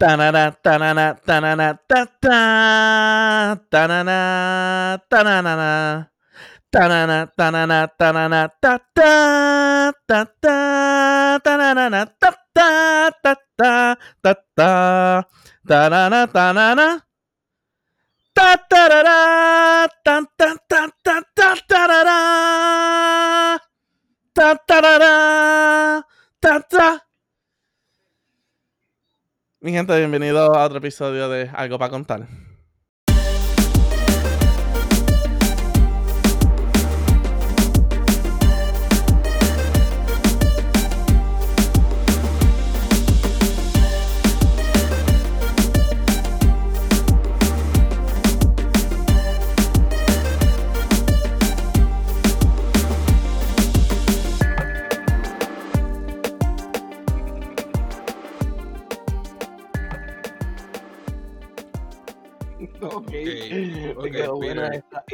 Tanana, tanana, tanana, ta ta. Tanana, tanana. Tanana, tanana, tanana, ta ta. Ta ta. Tanana, ta ta, ta ta, ta ta. Tanana, tanana. Ta tarara, tan tan tan tan tan tarara. Ta tarara, ta ta. Mi gente, bienvenido a otro episodio de Algo para contar.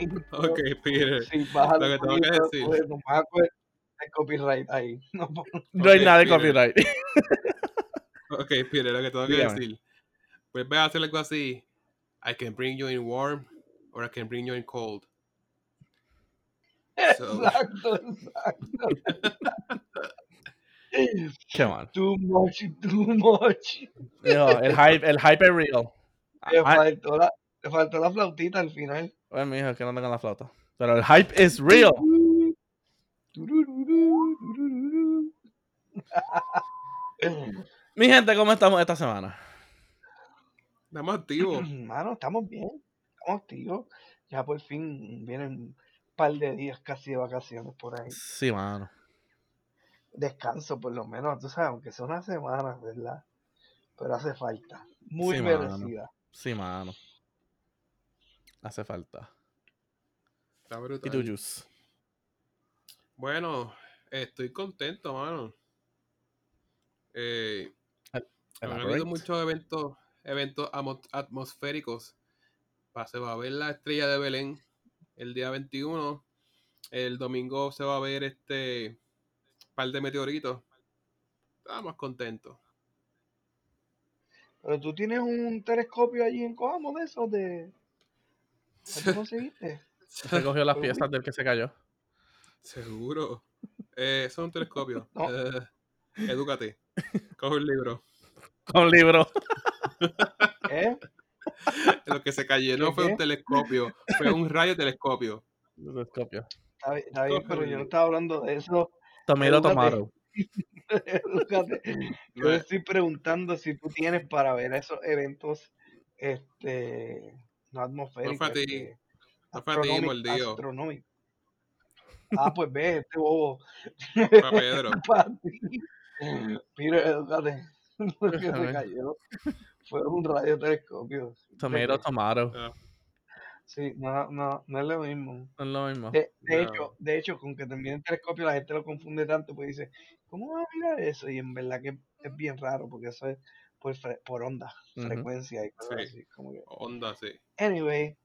Ok, Peter. Sí, Lo que tengo que decir. pues, a coger el copyright ahí. No, No hay nada de Peter. copyright. Ok, Peter, lo que tengo que Dígame. decir. Pues ve a hacer algo así. I can bring you in warm or I can bring you in cold. So- Exacto, exacto. Come on. Too much, too much. Dijo, el hype, el hype es real. Ah, faltó la, le faltó la flautita al final. Bueno, mijo, que no tengo la flauta. Pero el hype es real. Mi gente, ¿cómo estamos esta semana? Estamos activos. Mano, estamos bien, estamos activos. Ya por fin vienen un par de días casi de vacaciones por ahí. Sí, mano. Descanso por lo menos, tú sabes, aunque sea una semana, ¿verdad? Pero hace falta. Muy Sí, mano. merecida. Sí, mano. Hace falta. Está ¿Y tú, Juice? Bueno, estoy contento, mano. Eh, han habido muchos eventos, eventos atmosféricos. Se va a ver la estrella de Belén el día 21. El domingo se va a ver este par de meteoritos. Estamos contentos. Pero tú tienes un telescopio allí en Coamo de esos de. ¿Qué tú conseguiste? Se cogió las piezas del que se cayó. Seguro. Eh, eso es un telescopio. No. Eh, edúcate. Coge un libro. Con libro. ¿Eh? Lo que se cayó no ¿Qué, fue qué? un telescopio, fue un radiotelescopio. Telescopio. Está bien, está bien, Coge pero un yo no estaba hablando de eso. Tomato, Edúcate. tomato. Fíjate, Yo estoy preguntando si tú tienes para ver esos eventos este no atmosféricos. fue a ti, este, no fue a ti, astronómic- mordido. astronómicos. Ah, pues ve, este bobo. Pedro. para ti. Mira, edúcate. Lo que se Déjame. cayó fue un radiotelescopio. Tomato, tomato. Ah, Sí, no, no, no es lo mismo. No es lo mismo. De, de No. hecho, de hecho, con que termine el telescopio la gente lo confunde tanto, pues dice, ¿cómo vas a mirar eso? Y en verdad que es bien raro, porque eso es por, fre- por onda, frecuencia y cosas Sí. así. Como que... onda, sí. Anyway,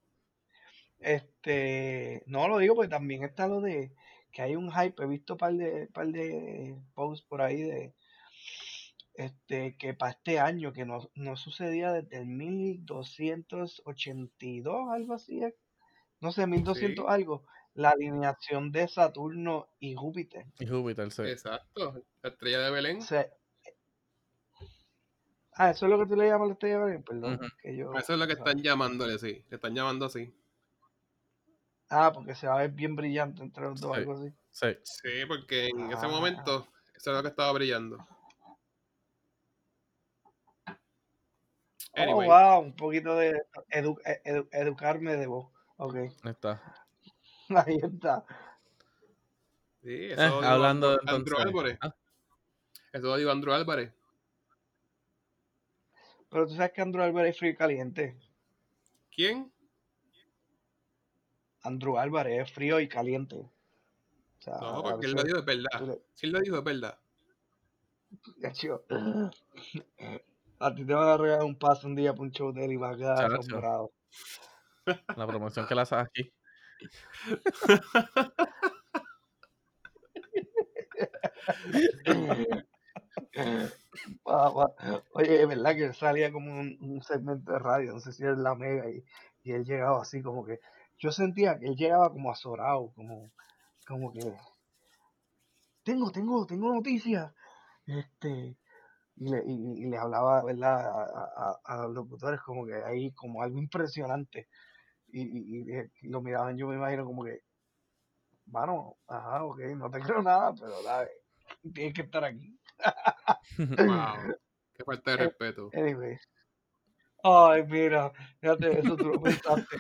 este, no lo digo porque también está lo de que hay un hype, he visto un par de, par de posts por ahí de este que para este año, que no, no sucedía desde el 1282, algo así, es. no sé, 1200 Sí. algo, la alineación de Saturno y Júpiter. Y Júpiter, sí. Exacto. La estrella de Belén. Ah, eso es lo que tú le llamas la estrella de Belén, perdón, que yo, Eso es lo que están llamándole, sí. Le están llamando así. ah, porque se va a ver bien brillante entre los dos, Sí. algo así. Sí. Sí, porque en ese Ah. momento eso es lo que estaba brillando. Anyway, Oh, wow, un poquito de edu- e- edu- educarme de vos. Ok, Ahí está. ahí está. sí, eso Eh, lo dijo hablando Andrew, Andrew. Álvarez. Ah, Eso lo dijo Andrew Álvarez. Pero tú sabes que Andrew Álvarez es frío y caliente. ¿Quién? Andrew Álvarez es frío y caliente. O sea, No, porque él lo dijo es verdad. él lo dijo es verdad. Ya, chico. A ti te van a regalar un paso un día para un show de él y vas a quedar asombrado. la promoción que la haces aquí. Pa- Oye, es verdad que salía como un, segmento de radio, no sé si era la mega, y, y él llegaba así como que, yo sentía que él llegaba como azorado, como, como que, tengo, tengo, tengo noticias, este, y le, y, y le hablaba, ¿verdad? A, a- los locutores como que ahí, como algo impresionante, y, y, lo miraban, yo me imagino como que, mano, ajá, ok, no te creo nada, pero tienes que estar aquí. Wow. Qué falta de Eh, respeto. Anyway. Ay, mira, fíjate, eso tú lo pensaste.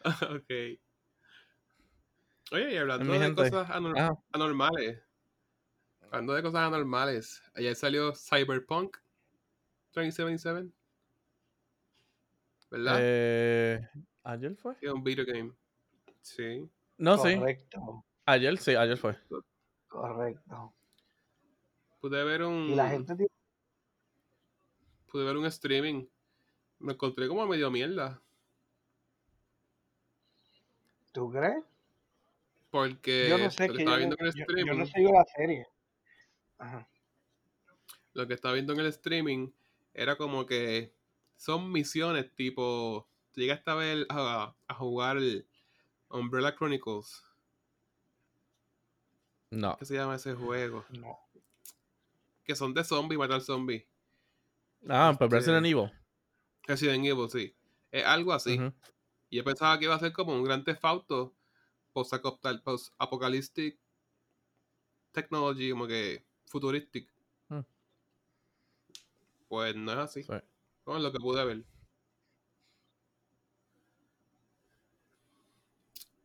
ok. Oye, y hablando de gente. cosas anor- Ah, anormales. Hablando de cosas anormales. Ayer salió Cyberpunk 2077. ¿Verdad? eh, ¿Ayer fue? Es un video game. Sí. No, sí. Correcto, Ayer sí, ayer fue. correcto. Pude ver un. Y la gente tiene- Pude ver un streaming. Me encontré como medio mierda. ¿tú crees? Porque Yo no sé lo que estaba yo, viendo no- en el yo, no sigo la serie. Ajá. lo que estaba viendo en el streaming era como que son misiones tipo. Llegaste a ver a, a jugar el Umbrella Chronicles. No. ¿Qué se llama ese juego? No. Que son de zombies, matar zombies. Ah, pues Este, Resident Evil. Resident Evil, sí. Es algo así. Y yo pensaba que iba a ser como un gran Theft Auto post-apocalyptic technology, como que futuristic. Mm. Pues no es así. Sí. Con lo que pude ver.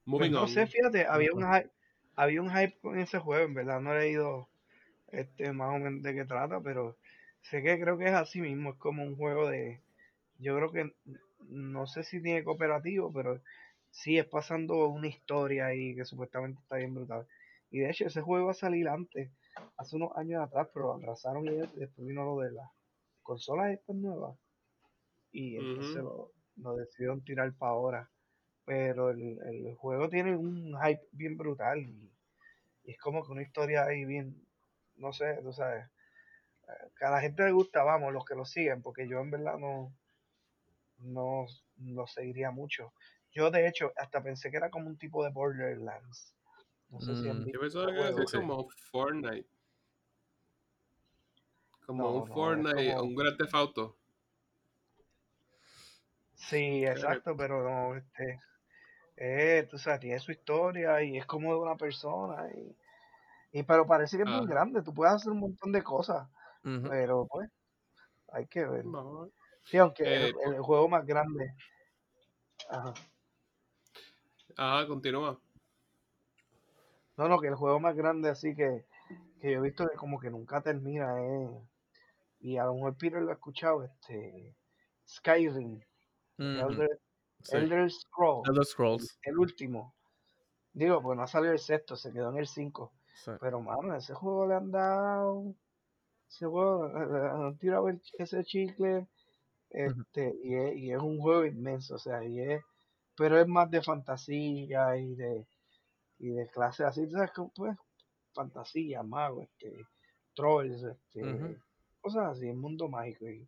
Moving no on. sé, fíjate, había un hype, había un hype con ese juego, en verdad no he leído este más o menos de qué trata, pero sé que creo que es así mismo, es como un juego de, yo creo que no sé si tiene cooperativo, pero sí es pasando una historia ahí que supuestamente está bien brutal. Y de hecho ese juego va a salir antes, hace unos años atrás, pero lo atrasaron y después vino lo de las consolas estas nuevas. Y entonces lo decidieron tirar para ahora. Pero el, el juego tiene un hype bien brutal y, y es como que una historia ahí bien, no sé, tú sabes, eh, que a la gente le gusta, vamos, los que lo siguen, porque yo en verdad no, no lo seguiría mucho. Yo de hecho hasta pensé que era como un tipo de Borderlands. No sé si han Mm, visto Yo pensaba que iba a juego. ser Sí. como Fortnite. Como No, un no, Fortnite, como... un Grand Theft Auto. Sí, exacto, pero no, este, eh, tú sabes, tiene su historia y es como de una persona y, y pero parece que es bien Ah, grande, tú puedes hacer un montón de cosas, pero pues hay que ver. Sí, aunque el, Eh, el juego más grande, ajá. ah, continúa. No, no, que el juego más grande así que, que yo he visto que como que nunca termina, eh, y a lo mejor Peter lo ha escuchado, este, Skyrim, Sí. Elder Scrolls, Elder Scrolls. el último. Digo, pues no ha salido el sexto, se quedó en el 5. Sí. Pero, mano, ese juego le han dado. Ese juego le le han tirado el- ese chicle. Este, y es, y es un juego inmenso, o sea, y es. Pero es más de fantasía y de, y de clase así, sabes, que, pues, fantasía, mago, este, trolls, este, cosas así, el mundo mágico. y-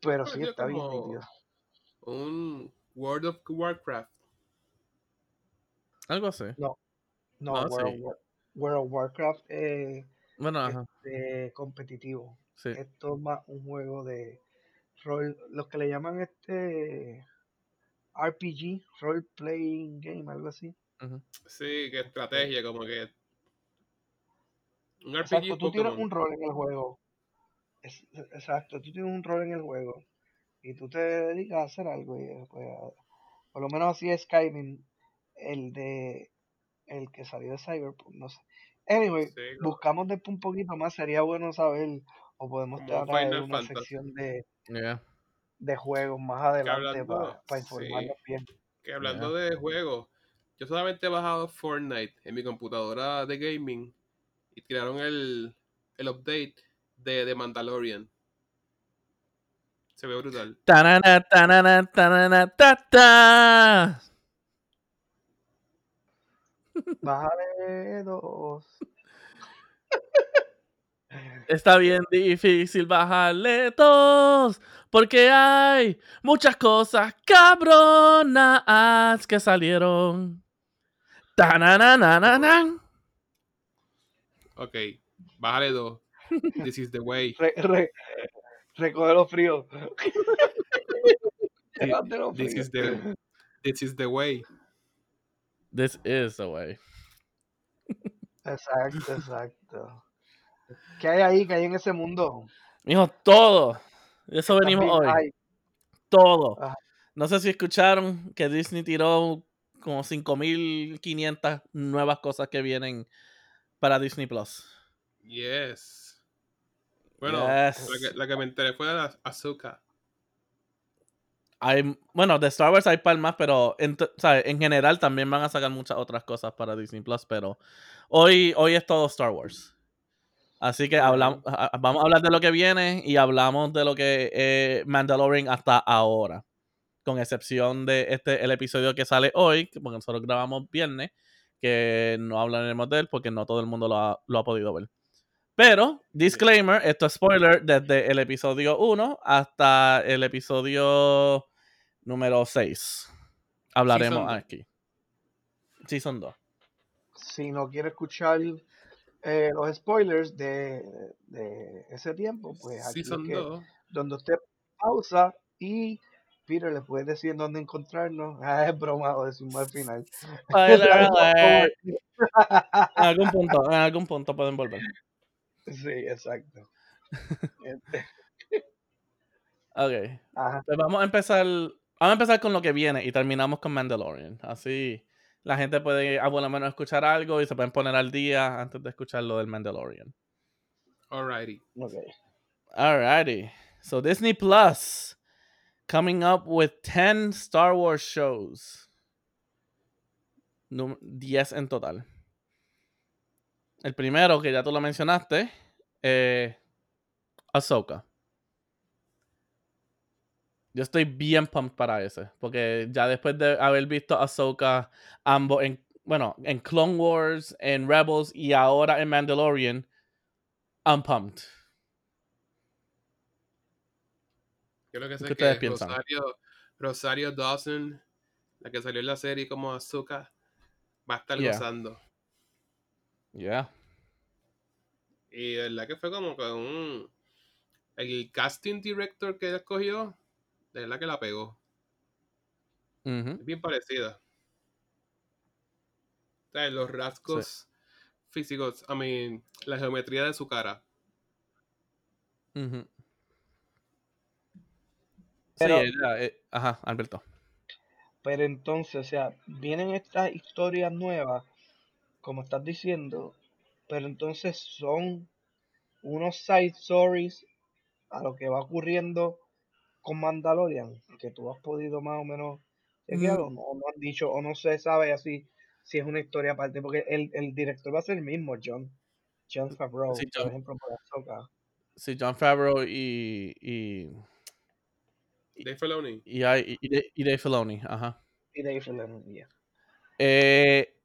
pero sí Parecido está bien nítido. Un World of Warcraft. Algo así. No, no, No, World, of sí. War- World of Warcraft eh, Bueno, ajá. este, competitivo. Sí. Esto es más un juego de rol, los que le llaman este RPG, Role Playing Game, algo así. Sí, que estrategia, como que un RPG exacto, tú tienes un rol en el juego. Es- exacto, tú tienes un rol en el juego y tú te dedicas a hacer algo. Y, eh, pues, por lo menos así es Skyrim, el de el que salió de Cyberpunk, no sé. Anyway, Sí, buscamos después un poquito más, sería bueno saber, o podemos como un traer Final una Fantasy. sección de, Yeah. de juegos más Que adelante para sí, informarnos bien. que hablando Yeah. de juegos, yo solamente he bajado Fortnite en mi computadora de gaming y tiraron el, el update de The Mandalorian. Se ve brutal. Tanana, tanana, tanana, ta, ta. Bájale dos. Está bien difícil bajarle dos, porque hay muchas cosas cabronas que salieron. Tananananan. Ok, bájale dos. This is the way. Re, re, recoge los fríos. Thi- Llévate los This fríos. is the this is the way. This is the way. Exacto, exacto. ¿Qué hay ahí? ¿Qué hay en ese mundo? Mijo, todo. De eso venimos También hoy. hay. Todo. Ajá. No sé si escucharon que Disney tiró como 5.500 nuevas cosas que vienen para Disney Plus. Yes. Bueno, la, que, la que me enteré fue de Azúcar. Hay, bueno, de Star Wars hay palmas, pero en, ¿sabes? en general también van a sacar muchas otras cosas para Disney Plus, pero hoy, hoy es todo Star Wars. Así que hablamos, vamos a hablar de lo que viene y hablamos de lo que es Mandalorian hasta ahora. Con excepción de este el episodio que sale hoy, que- porque nosotros grabamos viernes, que no hablaremos de él porque no todo el mundo lo ha, lo ha podido ver. Pero, disclaimer, esto es spoiler desde el episodio 1 hasta el episodio número 6. Hablaremos Season aquí. Season 2. Si no quiere escuchar eh, los spoilers de, de ese tiempo, pues aquí es Season que- 2. donde usted pausa y Peter le puede decir dónde encontrarnos. Ah, es broma, lo decimos al final. Spoiler alert. En algún punto, en algún punto pueden volver. Sí, exacto. Este, Ok. Ajá. Pues vamos a empezar. Vamos a empezar con lo que viene y terminamos con Mandalorian. Así la gente puede, a lo menos, escuchar algo y se pueden poner al día antes de escuchar lo del Mandalorian. Alrighty. ok. Alrighty. So Disney Plus coming up with 10 Star Wars shows. Num- 10 en total. El primero, que ya tú lo mencionaste, eh, Ahsoka. Yo estoy bien pumped para ese. Porque ya después de haber visto Ahsoka ambos en, bueno, en Clone Wars, en Rebels y ahora en Mandalorian, I'm pumped. Yo lo que sé ¿Qué es que? Rosario, Rosario Dawson, la que salió en la serie como Azúcar, va a estar Yeah. gozando. Yeah. Y de verdad que fue como que un. El casting director que él escogió, de verdad que la pegó. Es bien parecida. O sea, los rasgos físicos, I mean, la geometría de su cara. Ujú. Pero- sí, ella, eh, ajá, Alberto. Pero entonces, o sea, vienen estas historias nuevas, como estás diciendo, pero entonces son unos side stories a lo que va ocurriendo con Mandalorian, que tú has podido más o menos chequear, o no, o no han dicho, o no se sabe así si es una historia aparte, porque el, el director va a ser el mismo, John, John Favreau, Sí, por Jon- ejemplo, por. Sí, John Favreau y. y. Dave Filoni. y, y, Dave- y Dave Filoni, ajá. y Dave Filoni, yeah. Eh,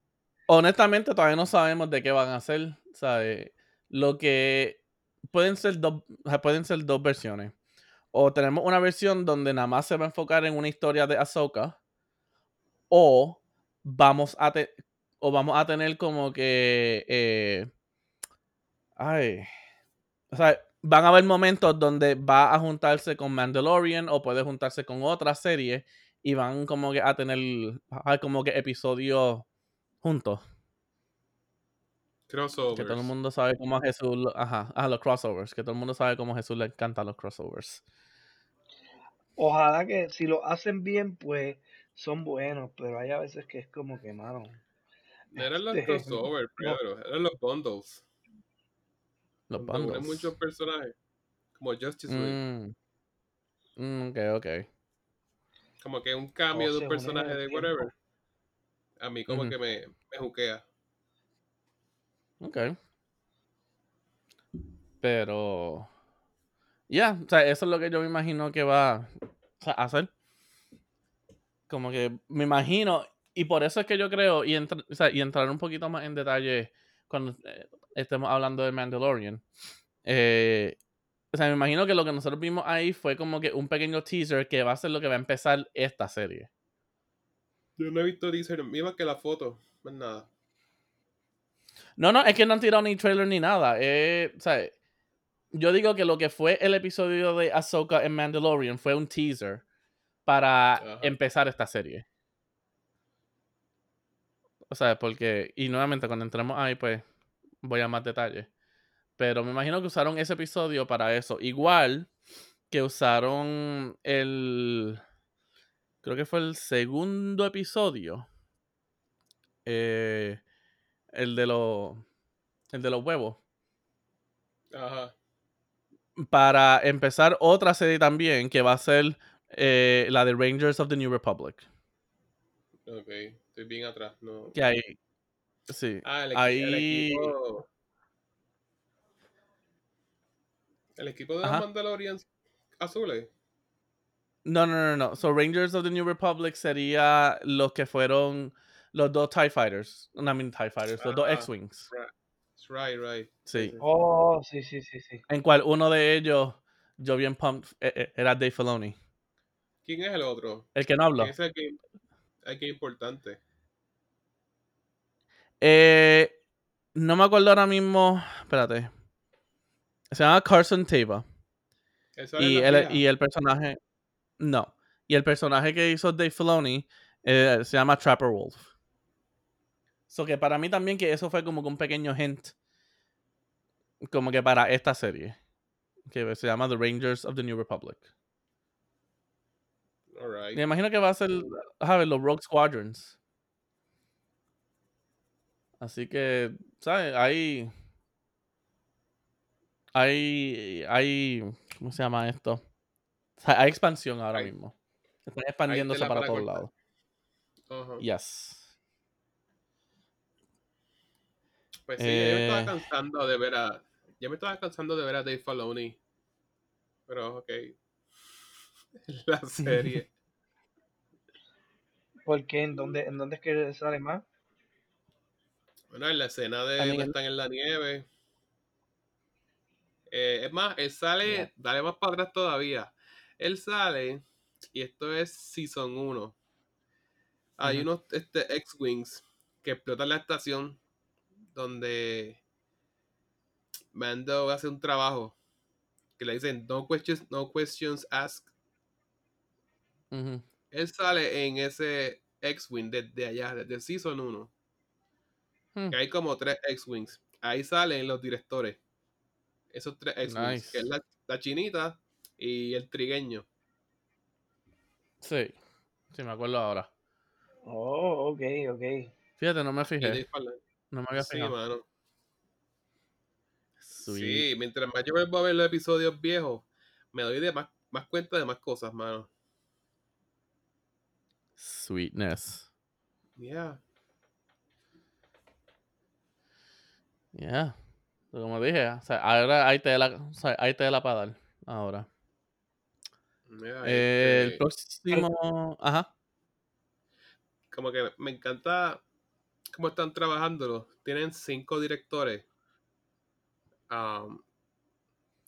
honestamente, todavía no sabemos de qué van a hacer. ¿sabes? Lo que. Pueden ser, dos, pueden ser dos versiones. O tenemos una versión donde nada más se va a enfocar en una historia de Ahsoka. O vamos a, te- o vamos a tener como que. eh, ay. O sea, van a haber momentos donde va a juntarse con Mandalorian o puede juntarse con otra serie y van como que a tener como que episodios juntos. Crossovers. Que todo el mundo sabe cómo a Jesús, ajá, a los crossovers, que todo el mundo sabe cómo a Jesús le encantan los crossovers. Ojalá que si lo hacen bien, pues son buenos, pero hay a veces que es como que, mano, No eran los Este, crossovers, no. Pedro, eran los bundles. Los bundles. muchos personajes. Como Justice League. Mm. Mm, ok, ok. Como que un cambio O de un personaje de tiempo. whatever. A mí como Ujú. que me, me juquea. Ok. Pero. Ya, o sea, eso es lo que yo me imagino que va a hacer. Como que me imagino. Y por eso es que yo creo, y, entr- o sea, y entrar un poquito más en detalle cuando eh, estemos hablando de Mandalorian. eh, o sea, me imagino que lo que nosotros vimos ahí fue como que un pequeño teaser que va a ser lo que va a empezar esta serie. Yo no he visto teaser, misma que la foto, más nada. No, no, es que no han tirado ni trailer ni nada. Eh, sea, yo digo que lo que fue el episodio de Ahsoka en Mandalorian fue un teaser para Ajá. empezar esta serie. O sea, porque, y nuevamente cuando entremos ahí, pues voy a más detalles. Pero me imagino que usaron ese episodio para eso. Igual que usaron el. Creo que fue el segundo episodio. eh, el de los. El de los huevos. Ajá. Para empezar otra serie también que va a ser eh, la de Rangers of the New Republic. Ok, estoy bien atrás. No. Que ahí. Sí. Ah, el, ahí. el equipo. El equipo de los Ajá. Mandalorians azules. No, no, no, no. So Rangers of the New Republic sería los que fueron los dos TIE Fighters. No, I mean TIE Fighters, los dos Ah. X-Wings. Right, right. Sí. Oh, sí, sí, sí, sí. En cual uno de ellos, yo bien pumped, eh, eh, era Dave Filoni. ¿Quién es el otro? El que no habló. ¿Quién es el que, el que es importante? Eh, no me acuerdo ahora mismo. Espérate. Se llama Carson Tava. ¿Él sale Y el, y el personaje. No. Y el personaje que hizo Dave Filoni eh, se llama Trapper Wolf. So que para mí también que eso fue como que un pequeño hint. Como que para esta serie. Que se llama The Rangers of the New Republic. Me imagino que va a ser ver, los Rogue Squadrons. Así que, ¿sabes? Hay. Hay. Hay. ¿Cómo se llama esto? O sea, hay expansión ahora mismo. Están expandiéndose para para todos lados. Yes. Pues sí, ya me Eh. estaba cansando de ver a. Ya me estaba cansando de ver a Dave Filoni. Pero, ok. La serie. ¿Por qué? ¿En dónde, ¿En dónde es que sale más? bueno, en la escena de el- están en la nieve. Eh, es más, él sale. Ya. Dale más para atrás todavía. Él sale. Y esto es Season 1. Hay unos este, X-Wings que explotan la estación. Donde Mando hace un trabajo. Que le dicen no questions, no questions asked. Él sale en ese X-Wing desde allá, desde Season 1. Hmm. Que hay como tres X-Wings. Ahí salen los directores. Esos tres X-Wings. Nice. Que es la, la chinita y el trigueño. Sí. Sí, me acuerdo ahora. Oh, ok, ok. Fíjate, no me fijé. No me había Sí, fijado. mano. Sweet. Sí, mientras más yo vuelvo a ver los episodios viejos, me doy de más, más cuenta de más cosas, mano. Sweetness. Yeah. Yeah. Como dije, o sea, ahora hay tela, o sea, hay tela para dar. Ahora. Mira, Eh, el este, próximo. Ajá. como que me encanta cómo están trabajándolo. Tienen cinco directores.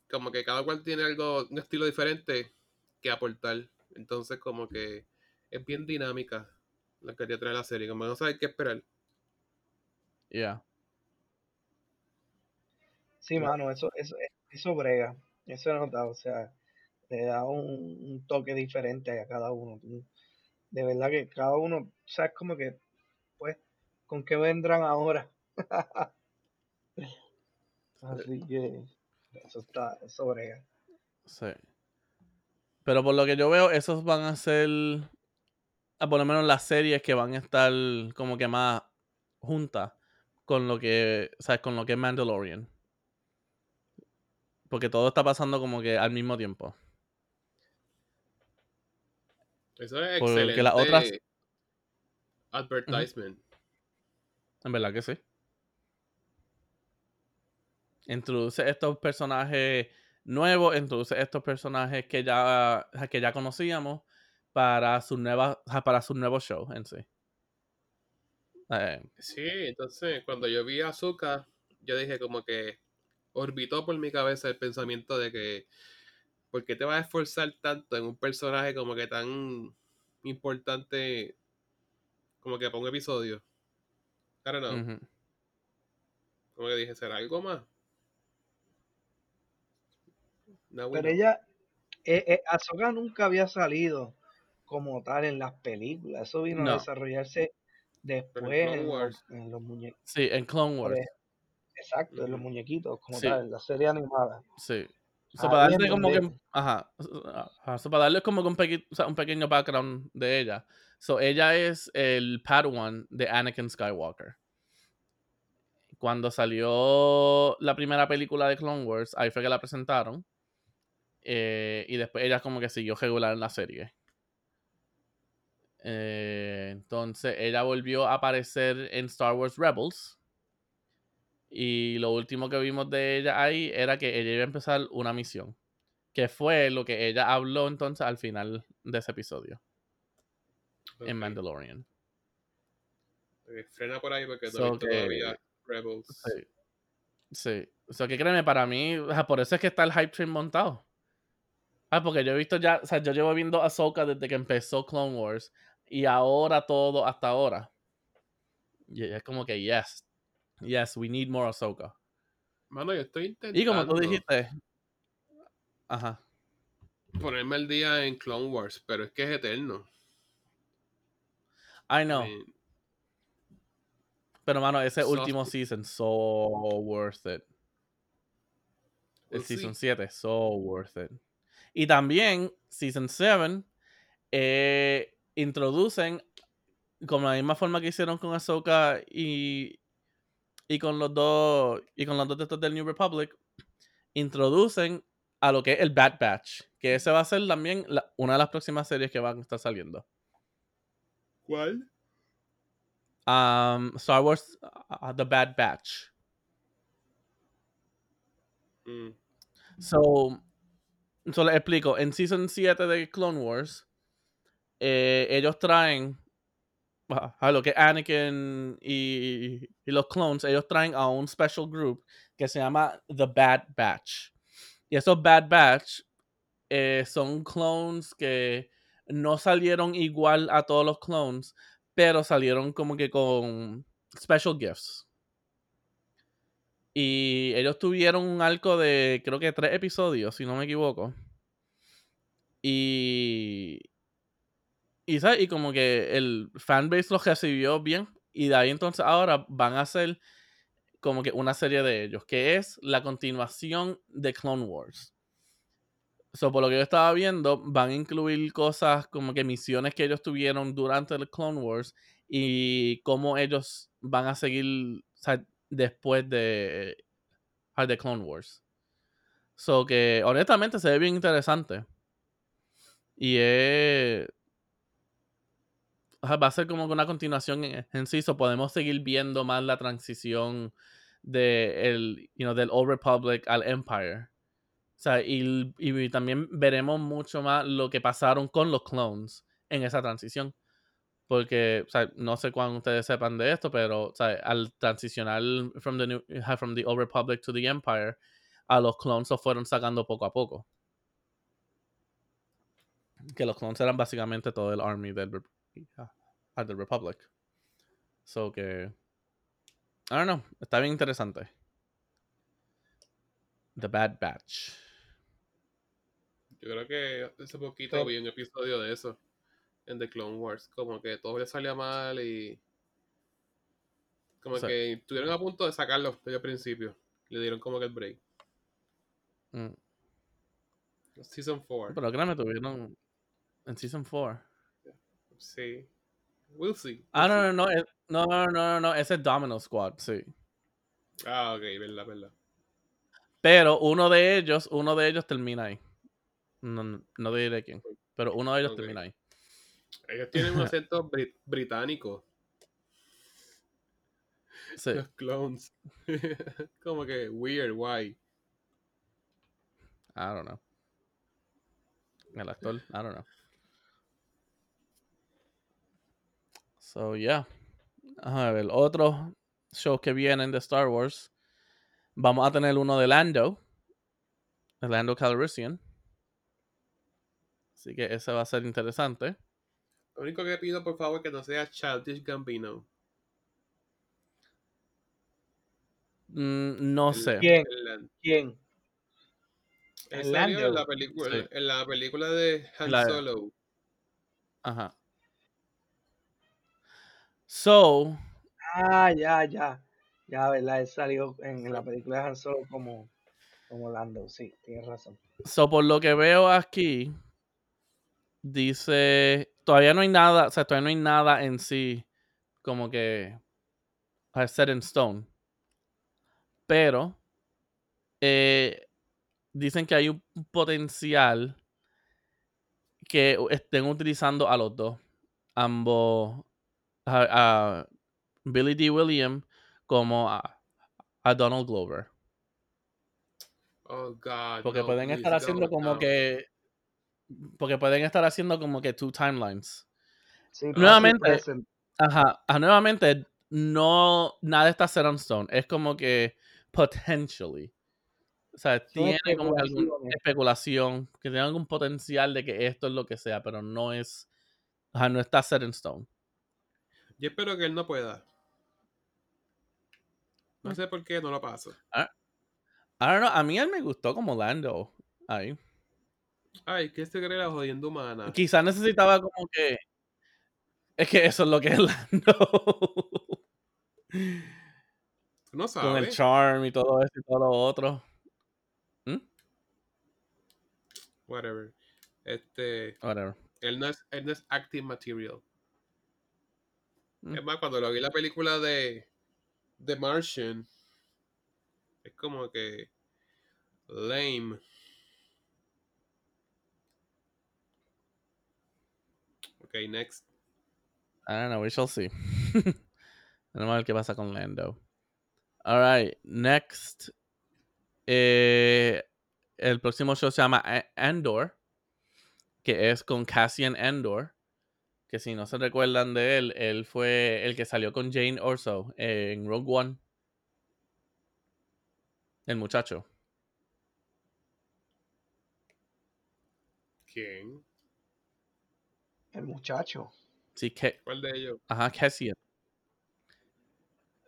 Como que cada cual tiene algo, un estilo diferente que aportar. Entonces, como que es bien dinámica la que trae la serie. Como no sabes qué esperar. Yeah. Sí, mano, eso, eso, eso brega. Eso he notado, o sea, le da un, un toque diferente a cada uno. De verdad que cada uno, sabes como que, pues, ¿con qué vendrán ahora? Así que eso está, eso brega. Sí. Pero por lo que yo veo, esos van a ser. ah, por lo menos las series que van a estar como que más juntas con lo que. ¿Sabes? Con lo que es Mandalorian. Porque todo está pasando como que al mismo tiempo. Eso es Porque excelente. las otras- Advertisement. En verdad que sí. Introduce estos personajes nuevos, introduce estos personajes que ya, que ya conocíamos para su nueva, para su nuevo show en sí. Eh, Sí, entonces cuando yo vi a Azuka, yo dije como que orbitó por mi cabeza el pensamiento de que ¿por qué te vas a esforzar tanto en un personaje como que tan importante como que para un episodio? I don't know. Como que dije, ¿será algo más? No, Pero ella, eh, eh, Ahsoka nunca había salido como tal en las películas. Eso vino No. a desarrollarse después en los, Wars. en los muñequitos. Sí, en Clone Wars. Exacto, en los muñequitos, como Sí. tal, en la serie animada. Sí. So, Ahí para darle como que. Ajá. ajá, so, para darle como que un, pequi- o sea, un pequeño background de ella. So, ella es el Padawan de Anakin Skywalker. Cuando salió la primera película de Clone Wars, ahí fue que la presentaron. eh, y después ella como que siguió regular en la serie. Eh, entonces ella volvió a aparecer en Star Wars Rebels. Y lo último que vimos de ella ahí era que ella iba a empezar una misión. Que fue lo que ella habló entonces al final de ese episodio en. Mandalorian. Frena por ahí porque So que- todavía Rebels. Sí. Sí. O sea, que créeme, para mí, por eso es que está el hype train montado. Ah, porque yo he visto ya, o sea, yo llevo viendo Ahsoka desde que empezó Clone Wars y ahora todo hasta ahora. Y es como que, yes, yes, we need more Ahsoka. Mano, yo estoy intentando Y como tú dijiste, ajá, ponerme al día en Clone Wars, pero es que es eterno. I know, I pero mano, ese Soft- último season, so worth it. El see. season 7, so worth it. Y también, season 7, eh, introducen, como la misma forma que hicieron con Ahsoka y, y con los dos, y con los dos de estos del New Republic, introducen a lo que es el Bad Batch, que ese va a ser también la- una de las próximas series que van a estar saliendo. ¿Cuál? Um, Star Wars uh, The Bad Batch. Mm, So, so les explico. En Season 7 de Clone Wars, eh, ellos traen a lo que Anakin y, y los clones, ellos traen a un special group que se llama The Bad Batch. Y esos Bad Batch eh, son clones que no salieron igual a todos los clones, pero salieron como que con special gifts. Y ellos tuvieron un arco de creo que tres episodios, si no me equivoco. Y. Y, ¿sabes? y como que el fanbase los recibió bien. Y de ahí entonces ahora van a hacer como que una serie de ellos, que es la continuación de Clone Wars. So, por lo que yo estaba viendo, van a incluir cosas como que misiones que ellos tuvieron durante el Clone Wars y cómo ellos van a seguir o sea, después de, ah, de Clone Wars. So que honestamente se ve bien interesante. Y es. O sea, va a ser como una continuación en, sí. So podemos seguir viendo más la transición de you know, del Old Republic al Empire. O sea, y, también veremos mucho más lo que pasaron con los clones en esa transición. Porque, o sea, no sé cuándo ustedes sepan de esto, pero o sea, al transicionar from the, new, from the Old Republic to the Empire, a los clones los fueron sacando poco a poco. Que los clones eran básicamente todo el army del, Ah, del Republic. So que. I don't know. Está bien interesante. The Bad Batch. Yo creo que hace poquito Sí. vi un episodio de eso en The Clone Wars. Como que todo le salía mal y. Como Sí. que estuvieron a punto de sacarlo desde el principio. Le dieron como que el break. Mm. Season 4. Pero créeme, tuvieron en Season 4. Sí. We'll see. Ah, no, see. no, no, no, no, no, no, no, ese es Domino Squad, sí. Ah, ok, verdad, verdad. Pero uno de ellos, uno de ellos termina ahí. No, no, no diré quién. Pero uno de ellos termina ahí. Ellos tienen un acento brit- británico. Sí. Los clones. como que weird, why? I don't know. El actor, I don't know. So, yeah. A ver, otros shows que vienen de Star Wars. Vamos a tener uno de Lando. El Lando Calrissian. Así que ese va a ser interesante. Lo único que pido, por favor, que no sea Childish Gambino. Mm, no El- sé. ¿Quién? el- ¿Quién? Salió en la película, Sí. en la película de Han La- Solo. Ajá. So, Ah, ya, ya. Ya, ¿verdad? Él salió en, en la película de Han Solo como, como Lando. Sí, tienes razón. so por lo que veo aquí, dice, todavía no hay nada, o sea, todavía no hay nada en sí como que set in stone. Pero eh, dicen que hay un potencial que estén utilizando a los dos. Ambos, a, a Billy D. Williams como a, a Donald Glover. Oh, God. Porque no, pueden estar haciendo como no. que. Porque pueden estar haciendo como que two timelines. Sí, Nuevamente. Ajá. nuevamente, no. Nada está set on stone. Es como que. Potentially. O sea, tiene como que alguna especulación. Que tiene algún potencial de que esto es lo que sea. Pero no es. Ajá, no está set in stone. Yo espero que él no pueda. No Mm. sé por qué no lo paso. I don't know, a mí él me gustó como Lando. Ahí. Ay, ¿qué se cree la jodienda humana? Quizás necesitaba como que. Es que eso es lo que es Lando. Tú no Con el sabes. charm y todo eso y todo lo otro. Whatever. Este, Whatever. él no es, él no es active material. Es más, cuando lo vi la película de The Martian, es como que lame. Ok, next. I don't know, we shall see. Vamos a ver qué pasa con Lando. Alright, next. Eh, el próximo show se llama Andor, que es con Cassian Andor. Que si no se recuerdan de él, él fue el que salió con Jane Orso en Rogue One. El muchacho. ¿Quién? El muchacho. Sí, que, ¿Cuál de ellos? Ajá, Cassian.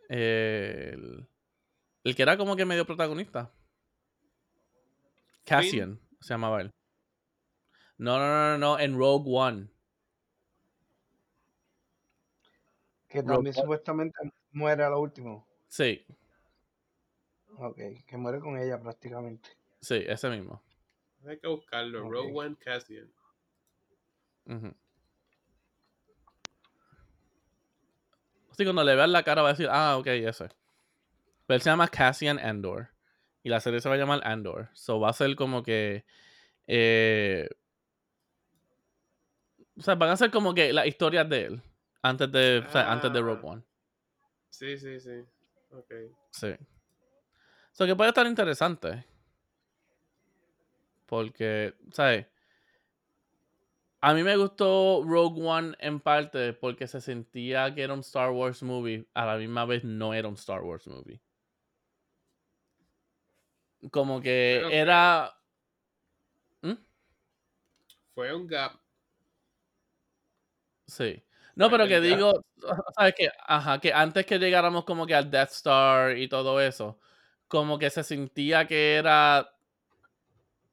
El, el que era como que medio protagonista. Cassian se llamaba él. No, no, no, no, no, en Rogue One. Que también supuestamente muere a lo último. Sí, Ok, que muere con ella prácticamente. sí, ese mismo. Hay que buscarlo. Ok. Rogue One Cassian. Ujú. Así cuando le vean la cara va a decir, ah, ok, ese. Pero él se llama Cassian Andor. Y la serie se va a llamar Andor. So va a ser como que. eh, o sea, van a ser como que las historias de él. Antes de, o sea, antes de Rogue Ah. One. Sí, sí, sí. Ok. Sí. So que puede estar interesante. Porque, ¿sabes? A mí me gustó Rogue One en parte porque se sentía que era un Star Wars movie. A la misma vez no era un Star Wars movie. Como que Pero era. Fue un gap. Sí. No, pero que digo, ¿sabes qué? Ajá, que antes que llegáramos como que al Death Star y todo eso, como que se sentía que era,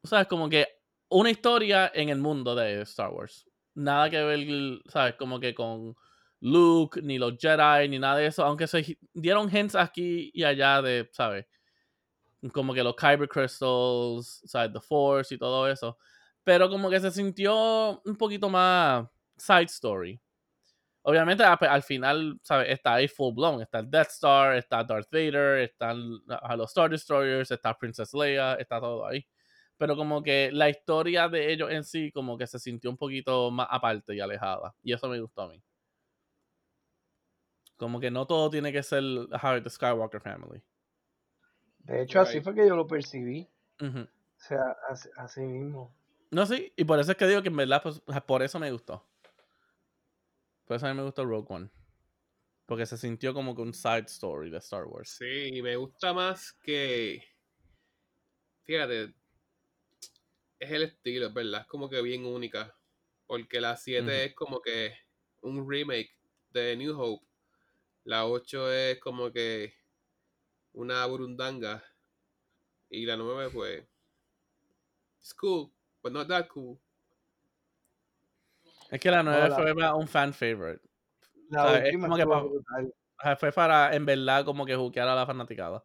¿sabes? Como que una historia en el mundo de Star Wars. Nada que ver, ¿sabes? Como que con Luke, ni los Jedi, ni nada de eso, aunque se dieron hints aquí y allá de, ¿sabes? Como que los Kyber Crystals, ¿sabes? The Force y todo eso. Pero como que se sintió un poquito más side story. Obviamente a- al final, ¿sabes? Está ahí full blown. Está el Death Star, está Darth Vader, están a los Star Destroyers, está Princess Leia, está todo ahí. Pero como que la historia de ellos en sí, como que se sintió un poquito más aparte y alejada. Y eso me gustó a mí. Como que no todo tiene que ser How the Skywalker Family. De hecho, así fue que yo lo percibí. O sea, así, así mismo. No, sí, y por eso es que digo que en verdad, pues, por eso me gustó. Por eso a mí me gustó Rogue One. Porque se sintió como que un side story de Star Wars. Sí, y me gusta más que. Fíjate, es el estilo, ¿verdad? Es como que bien única. Porque la 7 es como que un remake de New Hope. La 8 es como que una burundanga. Y la 9 pues... Es cool, but not that cool. Es que la 9 fue un fan favorite. La última que fue para, en verdad, como que juquear a la fanaticada.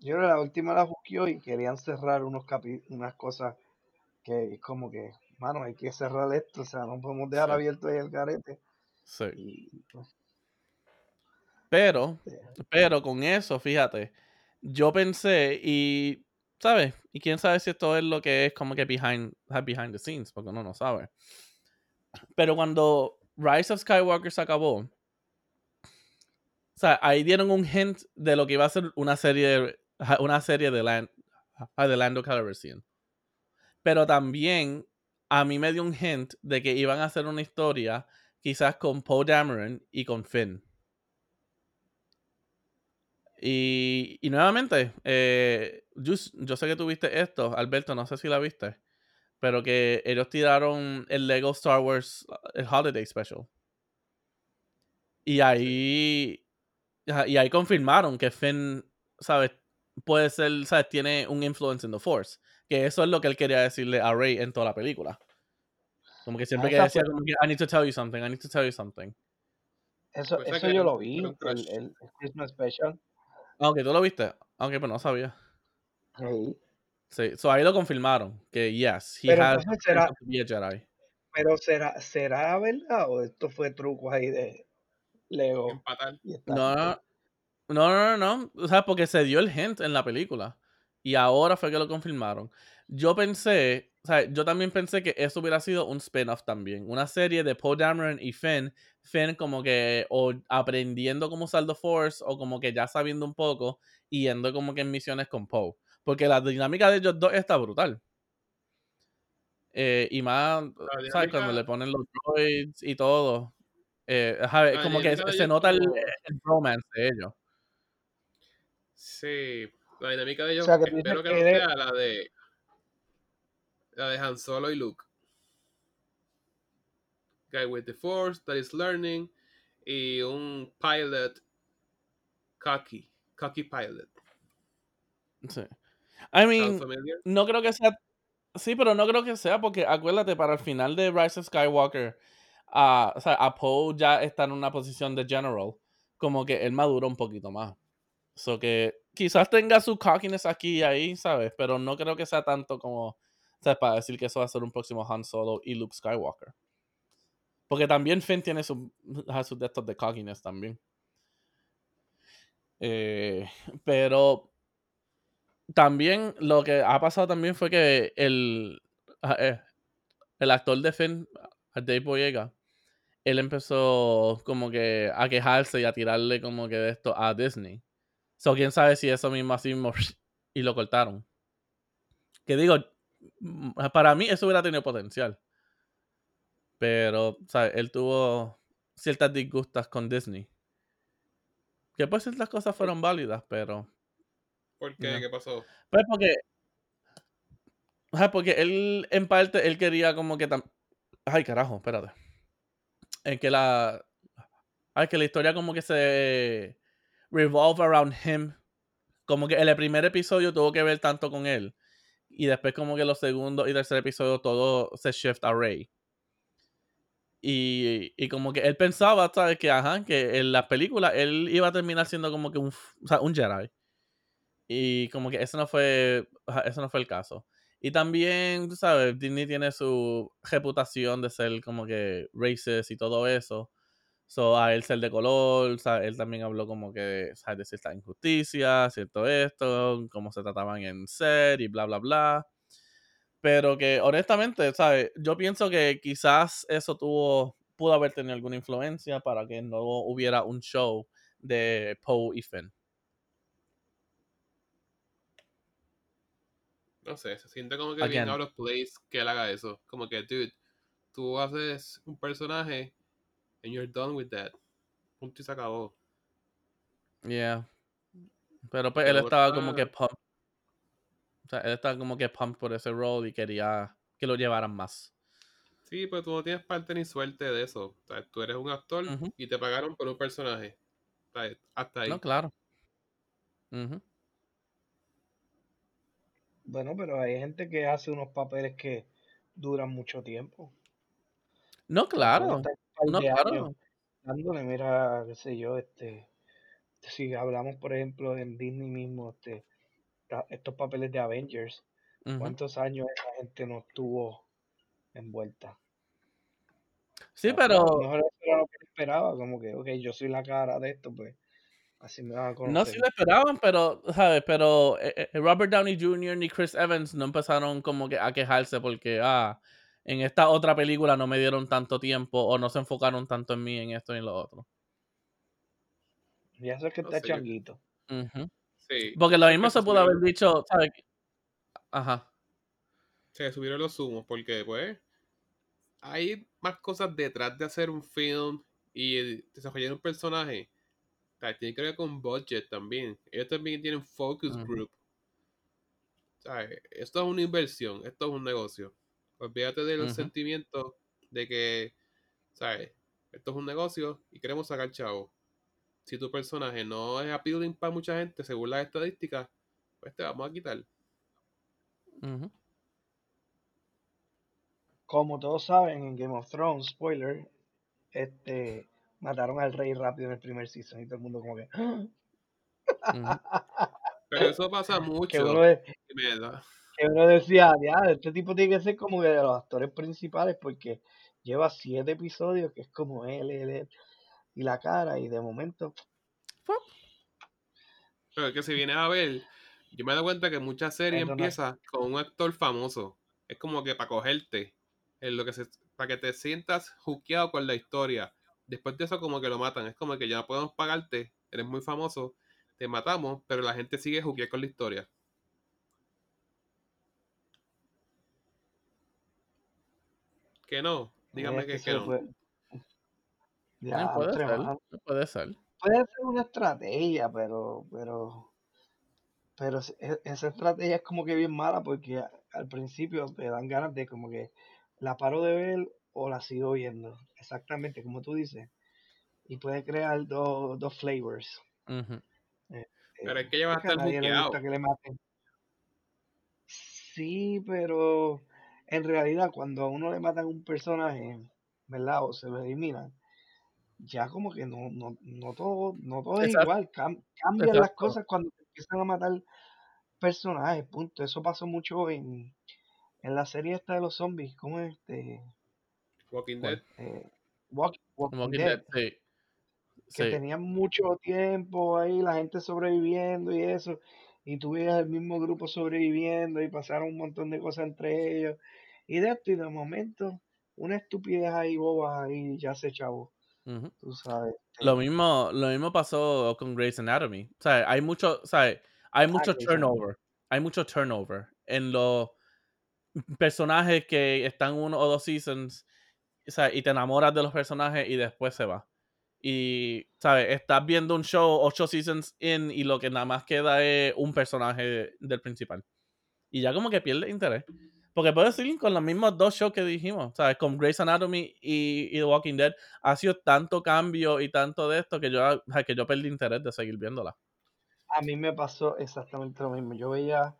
Yo creo que la última la juqueó y querían cerrar unos capi unas cosas que es como que, mano, hay que cerrar esto, o sea, no podemos dejar abierto ahí el carete. Sí. Pues, pero, pero con eso, fíjate, yo pensé y, ¿sabes? Y quién sabe si esto es lo que es como que behind, behind the scenes, porque uno no sabe. Pero cuando Rise of Skywalker se acabó, o sea, ahí dieron un hint de lo que iba a ser una serie, una serie de, Land, de Lando Calrissian. Pero también a mí me dio un hint de que iban a hacer una historia quizás con Poe Dameron y con Finn. Y, y nuevamente, eh, yo, sé que tuviste esto, Alberto, no sé si la viste, pero que ellos tiraron el Lego Star Wars, el Holiday Special. Y ahí, y ahí confirmaron que Finn, ¿sabes? Puede ser, ¿sabes? Tiene un influence in the Force. Que eso es lo que él quería decirle a Rey en toda la película. Como que siempre que decía, I need to tell you something, I need to tell you something. Eso, pues eso yo lo vi, el, el, Christmas Special. Aunque tú lo viste, aunque pues no sabía. Sí. Sí, so ahí lo confirmaron, que yes, he pero has será, Jedi. Pero será, será verdad o esto fue truco ahí de Lego. No, no, no, no, no, o sea, porque se dio el hint en la película y ahora fue que lo confirmaron. Yo pensé, o sea, yo también pensé que eso hubiera sido un spin-off también. Una serie de Poe Dameron y Finn. Finn como que o aprendiendo cómo usar The Force o como que ya sabiendo un poco y yendo como que en misiones con Poe. Porque la dinámica de ellos dos está brutal. Eh, y más, ¿sabes? Cuando le ponen los droids y todo. Eh, como que se, nota el, el romance de ellos. Sí, la dinámica de ellos espero que no sea la de la de Han Solo y Luke. Guy with the Force that is learning. Y un pilot cocky. Cocky pilot. Sí. I mean, no creo que sea. Sí, pero no creo que sea porque acuérdate, para el final de Rise of Skywalker, uh, o sea, a Poe ya está en una posición de general. Como que él madura un poquito más. So que quizás tenga su cockiness aquí y ahí, ¿sabes? Pero no creo que sea tanto como ¿sabes? Para decir que eso va a ser un próximo Han Solo y Luke Skywalker. Porque también Finn tiene sus su de de cockiness también. Eh, pero también lo que ha pasado también fue que el, eh, el actor de Finn, Dave Boyega, él empezó como que a quejarse y a tirarle como que de esto a Disney. So, quién sabe si eso mismo así y lo cortaron. Que digo, para mí eso hubiera tenido potencial. Pero, ¿sabes? Él tuvo ciertas disgustas con Disney. Que pues ciertas cosas fueron válidas, pero... ¿Por qué? ¿Qué pasó? Pues porque... Porque él, en parte, él quería como que... Ay, carajo, espérate. En que la... Ay, que la historia como que se... Revolve around him. Como que en el primer episodio tuvo que ver tanto con él y después como que los segundos y tercer episodio todo se shift a Rey. Y, y, como que él pensaba, ¿sabes? Que, ajá, que en la película él iba a terminar siendo como que un, o sea, un Jedi. Y como que eso no fue, eso no fue el caso. Y también, tú sabes, Disney tiene su reputación de ser como que racist y todo eso. So, a él ser de color, o sea, él también habló como que, ¿sabes? De cierta injusticia, cierto esto, cómo se trataban en ser y bla, bla, bla. Pero que honestamente, ¿sabes? Yo pienso que quizás eso tuvo, pudo haber tenido alguna influencia para que no hubiera un show de Poe y Finn. No sé, se siente como que bien out of place que él eso. Como que, dude, tú haces un personaje and you're done with that. Punto y se acabó. Yeah. Pero pues él estaba como que pump. O sea, él estaba como que pump por ese rol y quería que lo llevaran más. Sí, pero tú no tienes parte ni suerte de eso. O sea, tú eres un actor y te pagaron por un personaje. O sea, hasta ahí. No, claro. Bueno, pero hay gente que hace unos papeles que duran mucho tiempo. No, claro. Par No, de años claro. dándole, mira, qué sé yo, este, si hablamos por ejemplo en Disney mismo, este, estos papeles de Avengers. ¿cuántos años esa gente no estuvo envuelta? Sí, O sea, pues, a pero lo mejor eso era lo que esperaba, como que, ok, yo soy la cara de esto, pues así me van a no conocer. sí lo esperaban, pero, ¿sabes? Pero eh, eh, Robert Downey Jr. ni Chris Evans no empezaron como que a quejarse porque, ah, en esta otra película no me dieron tanto tiempo o no se enfocaron tanto en mí en esto y en lo otro. Y eso es que No está sé. changuito. Sí. Porque lo mismo se pudo haber dicho, ¿sabes? Ajá. se subieron los humos porque, pues, hay más cosas detrás de hacer un film y desarrollar un personaje. O sea, tiene que ver con budget también. Ellos también tienen focus group. Esto es una inversión, esto es un negocio. Olvídate de los Ujú. sentimientos de que, ¿sabes? Esto es un negocio y queremos sacar chavo. Si tu personaje no es appealing para mucha gente, según las estadísticas, pues te vamos a quitar. Como todos saben, en Game of Thrones, spoiler, este, mataron al rey rápido en el primer season y todo el mundo como que... Ujú. Pero eso pasa que mucho. uno, de- y me da- que uno decía, ya, este tipo tiene que ser como que de los actores principales porque lleva siete episodios que es como él, él, él, y la cara, y de momento, Pero es que si vienes a ver, yo me he dado cuenta que muchas series no- empiezan con un actor famoso. Es como que para cogerte, en lo que se, para que te sientas juqueado con la historia. Después de eso como que lo matan. Es como que ya no podemos pagarte, eres muy famoso, te matamos, pero la gente sigue juqueada con la historia. Que no, dígame que, que que no. fue. No Ya, puede ser. No puede ser. Puede ser una estrategia, pero, pero, pero es- esa estrategia es como que bien mala porque al principio te dan ganas de como que la paro de ver o la sigo viendo. Exactamente como tú dices. Y puede crear dos, dos flavors. Ujú. Pero Eh, es que ya va a porque a estar nadie le gusta juqueado. que le maten. Sí, pero en realidad cuando a uno le matan un personaje, ¿verdad? O se lo eliminan, ya como que no, no, no todo, no todo es igual. cam- cambian las cosas cuando empiezan a matar personajes, punto. Eso pasó mucho en, en la serie esta de los zombies. ¿Cómo es este? Walking ¿Cuál? Dead. Eh, Walk- Walking Walking Dead. Dead, sí. que Sí. tenían mucho tiempo ahí, la gente sobreviviendo y eso, y tú veías el mismo grupo sobreviviendo y pasaron un montón de cosas entre ellos, y de esto y de momento, una estupidez ahí boba ahí ya se chavo, tú sabes. Lo este, mismo, lo mismo pasó con Grey's Anatomy. O sea, hay mucho, o sea, hay mucho Ah, Anatomy. turnover. Hay mucho turnover en los personajes que están uno o dos seasons. O sea, y te enamoras de los personajes y después se va. Y, ¿sabes? Estás viendo un show ocho seasons in y lo que nada más queda es un personaje del principal. Y ya como que pierde interés. Porque puedo decir con los mismos dos shows que dijimos, ¿sabes? Con Grey's Anatomy y, y The Walking Dead, ha sido tanto cambio y tanto de esto que yo, que yo perdí interés de seguir viéndola. A mí me pasó exactamente lo mismo. Yo veía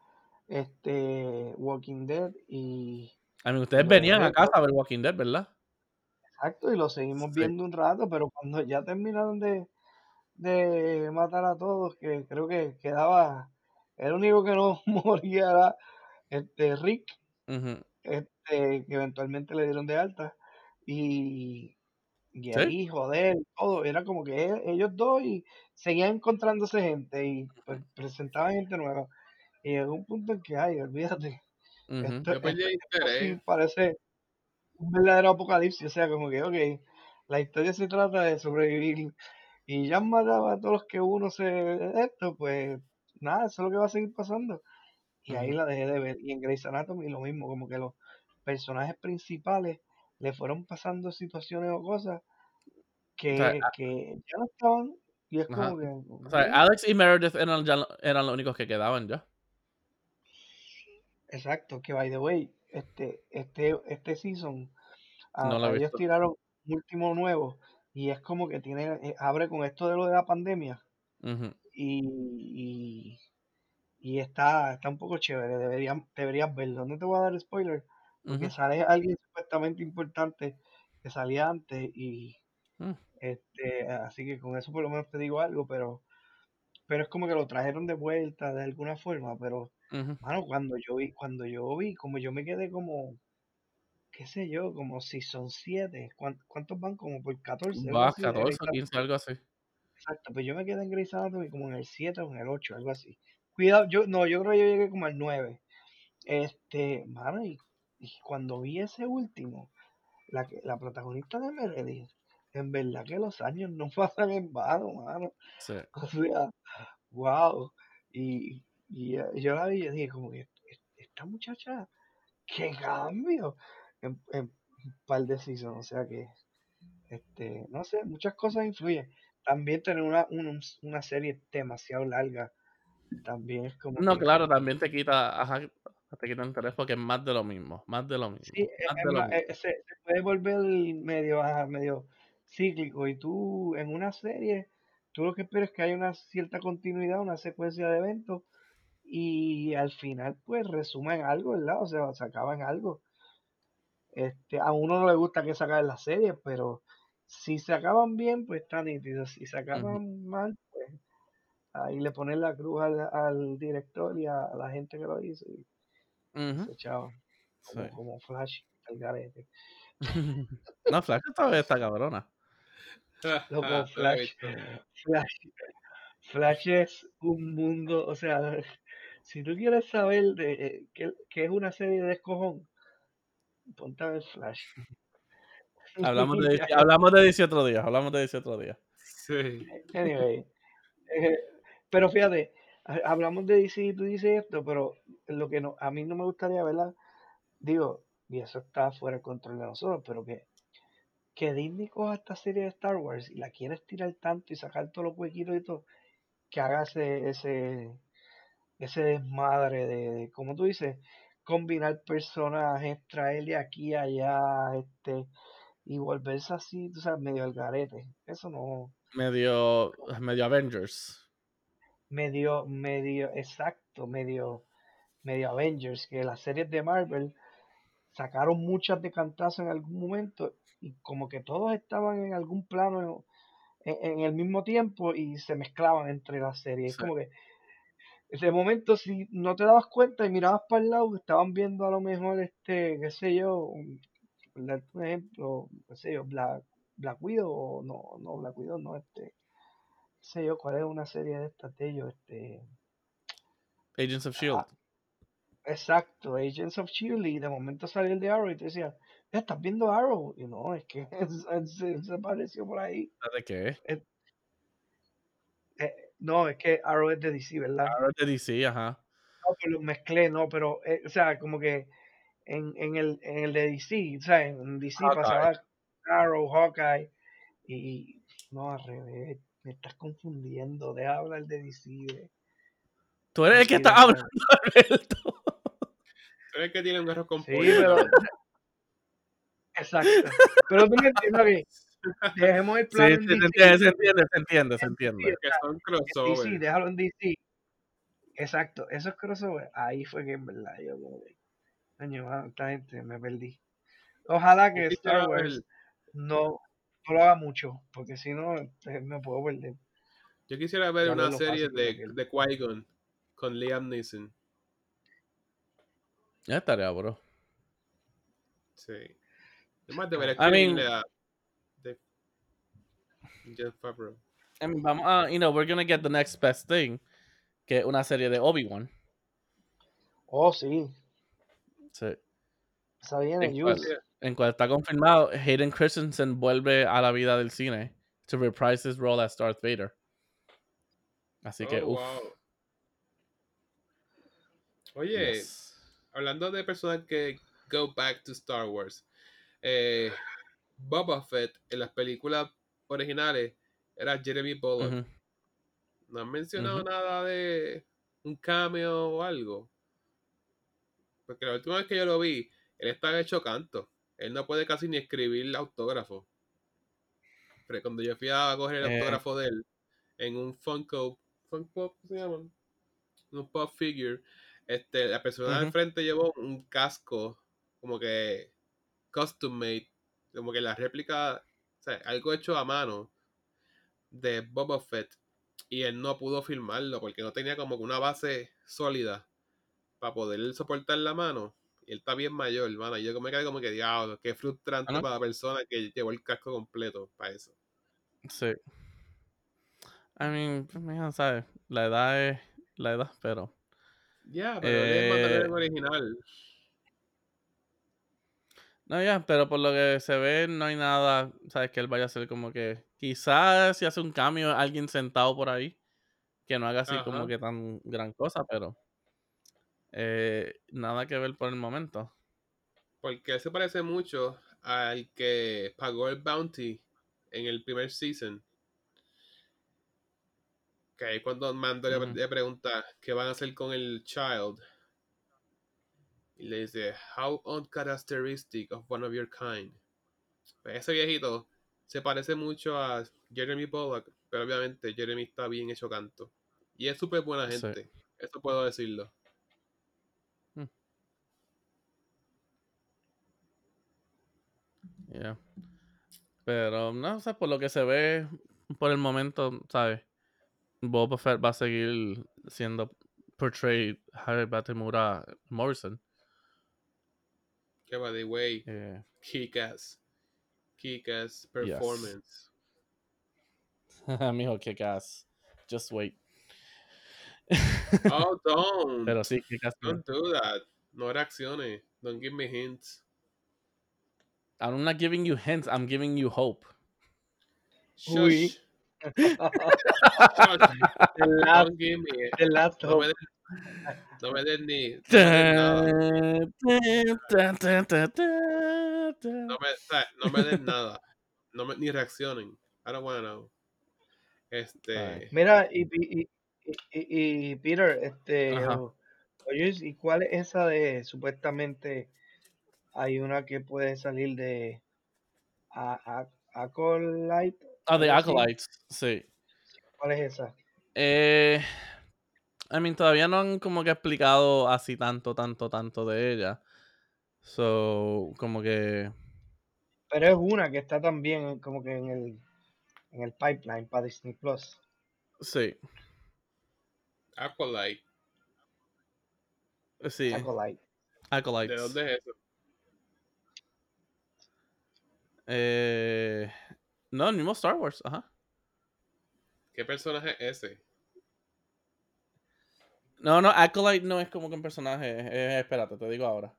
este Walking Dead y A mí, ustedes venían a casa a ver Walking Dead, ¿verdad? exacto y lo seguimos Sí. viendo un rato, pero cuando ya terminaron de, de matar a todos, que creo que quedaba, el único que no moría era este Rick, Ujú. este, que eventualmente le dieron de alta, y, y Sí. ahí joder, todo, era como que e- ellos dos y seguían encontrándose gente y pues presentaban gente nueva. Y llegó un punto en que, ay, olvídate, Ujú. esto, Yo perdí esto, el esto sí interés. parece un verdadero apocalipsis, o sea, como que, ok, la historia se trata de sobrevivir y ya matado a todos los que uno se, esto, pues nada, eso es lo que va a seguir pasando. Y ahí la dejé de ver. Y en Grey's Anatomy lo mismo, como que los personajes principales le fueron pasando situaciones o cosas que, sea, que ya no estaban. Y es como que. o sea. Alex y Meredith eran, ya eran los únicos que quedaban ya. Exacto, que by the way, este, este, este season, No ellos tiraron un último nuevo y es como que tiene, eh, abre con esto de lo de la pandemia y, y está, está un poco chévere, deberían, deberías verlo. No te voy a dar spoiler, porque sale alguien supuestamente importante que salía antes y mm, este, así que con eso por lo menos te digo algo, pero, pero es como que lo trajeron de vuelta de alguna forma, pero. Mano, cuando yo vi, cuando yo vi, como yo me quedé como, qué sé yo, como si son siete, ¿cuán- ¿cuántos van? Como por 14, algo Va así de 14 Grey's o Anatomy. 15, algo así. Exacto, pues yo me quedé en Grey's Anatomy como en el 7 o en el 8, algo así. Cuidado, yo, no, yo creo que yo llegué como al 9. Este, mano, y, y cuando vi ese último, la, que- la protagonista de Meredith, en verdad que los años no pasan en vano, mano. Sí. O sea, wow. Y, y eh, yo la vi y dije, como que "Est- esta muchacha, qué cambio en, en un par de seasons. O sea que, este, no sé, muchas cosas influyen. También tener una, una, una serie demasiado larga, también es como No, que, claro, también te quita, ajá, te quita interés porque es más de lo mismo, más de lo mismo, sí, es, más es de lo más, mismo. se, se puede volver medio, ajá, medio cíclico. Y tú, en una serie, tú lo que esperas es que haya una cierta continuidad, una secuencia de eventos y al final pues resumen algo, ¿verdad? O sea, se acaban algo. Este, a uno no le gusta que se acaben las series, pero si se acaban bien, pues está nítido. Si se acaban mal, ahí le ponen la cruz al, al director y a, a la gente que lo hizo y se echaban Sí. como, como Flash, el garete. No, Flash esta vez está cabrona. Loco, he Flash. Flash, Flash es un mundo, o sea, si tú quieres saber de eh, qué, qué es una serie de descojón, ponte a ver Flash. Hablamos de, hablamos de DC otro día, hablamos de DC otro día. Sí. Anyway, eh, pero fíjate, ha- hablamos de DC y tú dices esto, pero lo que no, a mí no me gustaría, ¿verdad? Digo, y eso está fuera de control de nosotros, pero que, que Disney coja esta serie de Star Wars y la quiera estirar tanto y sacar todos los huequitos y todo, que haga ese, ese, ese desmadre de, de, como tú dices, combinar personajes, traerle aquí y allá, este, y volverse así, tú sabes, medio al garete. Eso no, Medio, medio Avengers. Medio, medio, exacto, medio, medio Avengers, que las series de Marvel sacaron muchas de cantazo en algún momento y como que todos estaban en algún plano en, en el mismo tiempo y se mezclaban entre las series. Es Sí. como que ese momento si no te dabas cuenta y mirabas para el lado, estaban viendo a lo mejor este, qué sé yo, un- por ejemplo, qué sé yo, Black, Black Widow, o no, no, Black Widow, no, este, sé yo, cuál es una serie de estas de ellos, este, Agents of Shield. ah, exacto, Agents of Shield, y de momento salió el de Arrow y te decía, "Eh, ¿estás viendo Arrow? Y no, es que se, se apareció por ahí. ¿De qué? Eh, no, es que Arrow es de DC, ¿verdad? Ahora es de DC, ajá. No, pero lo mezclé, no, pero, eh, o sea, como que en, en, el, en el de DC, o sea, en DC Hawkeye. pasaba Arrow, Hawkeye, y no, al revés, me estás confundiendo, deja hablar de DC, de, Tú eres el que sí, está de hablando, Alberto. Pero es que tiene un arroz con Sí, pero, exacto, pero tú me entiendes, ok, dejemos el Sí, plan sí, en se DC, entiende, se entiende, se entiende, se en entiende. Que son en crossover. DC, déjalo en DC, exacto, esos crossover, ahí fue que en verdad yo que, coño, esta gente me perdí. Ojalá que Star Wars no, no lo haga mucho, porque si no eh, me puedo perder. Yo quisiera ver Ya una serie de, de Qui-Gon con Liam Neeson. Ya estaría, bro. Sí. Además, debería I mean- escribirle a de Jeff Favreau. I mean, vamos a, you know, we're gonna get the next best thing, que es una serie de Obi-Wan. Oh, sí, Sí. ¿En cual está confirmado, Hayden Christensen vuelve a la vida del cine to reprise his role as Darth Vader. Así que, Oh, uff. wow. Oye, yes. hablando de personas que go back to Star Wars, eh, Boba Fett en las películas originales era Jeremy Bullock. No han mencionado nada de un cameo o algo. Porque la última vez que yo lo vi, él estaba hecho canto. Él no puede casi ni escribir el autógrafo. Pero cuando yo fui a coger el Eh. autógrafo de él en un Funko, Funko Pop, ¿cómo se llaman? Un pop figure. Este, la persona del Ujú. frente llevó un casco como que custom made, como que la réplica, o sea, algo hecho a mano de Boba Fett y él no pudo filmarlo porque no tenía como que una base sólida para poder soportar la mano. Y él está bien mayor, hermano. Y yo me quedé como que, diablo, qué frustrante ¿no? para la persona que llevó el casco completo para eso. Sí. I mean, pues, mira, ¿sabes? La edad es la edad, pero. Ya, pero es Mandalorian Eh, original. No, ya, pero por lo que se ve, no hay nada, ¿sabes? Que él vaya a hacer como que. Quizás si hace un cambio, alguien sentado por ahí, que no haga así como que tan gran cosa, pero. Eh, nada que ver por el momento. Porque él se parece mucho al que pagó el bounty en el primer season. Que ahí cuando Mando le, pregunta qué van a hacer con el child. Y le dice, how uncharacteristic of one of your kind. Pues ese viejito se parece mucho a Jeremy Bullock, pero obviamente Jeremy está bien hecho canto. Y es súper buena Sí. gente. Eso puedo decirlo. Yeah. Pero no, o sea, por lo que se ve por el momento, ¿sabes? Boba Fett va a seguir siendo portrayed Harry Batemura Morrison. Que by the way, Eh, kick-ass. Kick-ass performance. Mijo, kick ass. Just wait. Oh, don't. Pero sí, kick ass. Don't do that. No reacciones. Don't give me hints. I'm not giving you hints, I'm giving you hope. Uy. The last No me hope. des, no me des ni. No me des nada. No me, o sea, no me des nada. No me, ni reaccionen. I don't wanna know. Este. Mira, y, y, y, y- y Peter, este, oye, ¿y cuál es esa de supuestamente hay una que puede salir de a, a, Acolyte? Ah, así? Acolytes, sí. ¿Cuál es esa? Eh, I mean, todavía no han como que explicado así tanto, tanto, tanto de ella. So, como que. Pero es una que está también como que en el en el pipeline para Disney Plus. Sí, Aqualite. sí. Acolyte. Acolytes. ¿De dónde es eso? Eh, no, el mismo Star Wars, ajá. ¿Qué personaje es ese? No, no, Acolyte no es como que un personaje. eh, espérate, te digo ahora.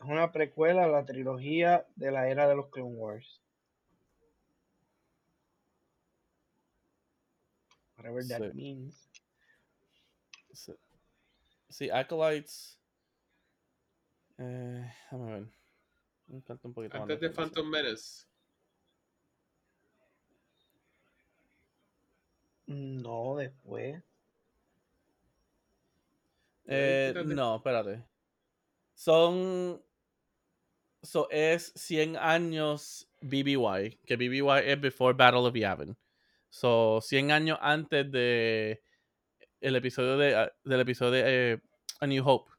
Es una precuela a la trilogía de la era de los Clone Wars. Whatever that Sí. means. Sí, sí Acolytes. Eh, déjame ver. Me falta un poquito más Antes de. Phantom Menace. No, después. Eh, no, espérate. Son. So es 100 años BBY, que BBY es Before Battle of Yavin. So 100 años antes de el episodio de del episodio de eh, A New Hope.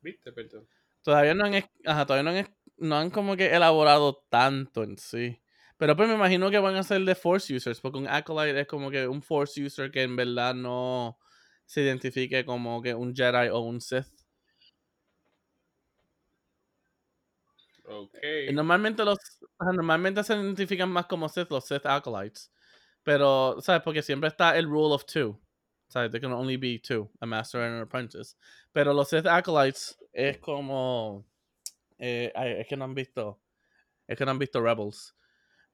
¿Viste? Perdón. Todavía no han, ajá, todavía no han, no han como que elaborado tanto en sí. Pero pues me imagino que van a ser de Force users, porque un Acolyte es como que un Force user que en verdad no se identifique como que un Jedi o un Sith. Ok. Y Normalmente los normalmente se identifican más como Sith, los Sith Acolytes. Pero, ¿sabes? Porque siempre está el rule of two. ¿Sabes? There can only be two, a master and an apprentice. Pero los Sith Acolytes es como... eh, es que no han visto... Es que no han visto Rebels.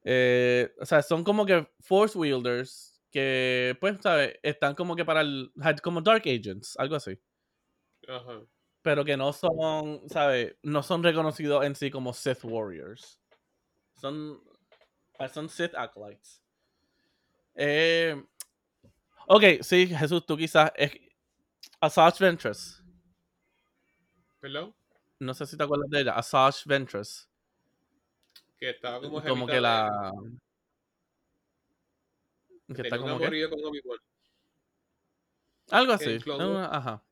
Eh, o sea, son como que Force Wielders que, pues, ¿sabes? Están como que para el... Como Dark Agents, algo así. Ajá. Pero que no son, ¿sabes? No son reconocidos en sí como Sith Warriors. Son, Son Sith acolytes. Eh, ok, sí, Jesús, tú quizás. Es, Asajj Ventress. ¿Perdón? No sé si te acuerdas de ella. Asajj Ventress. Que estaba como Como que la. Que está como que. con. Algo así. Ah, Ajá.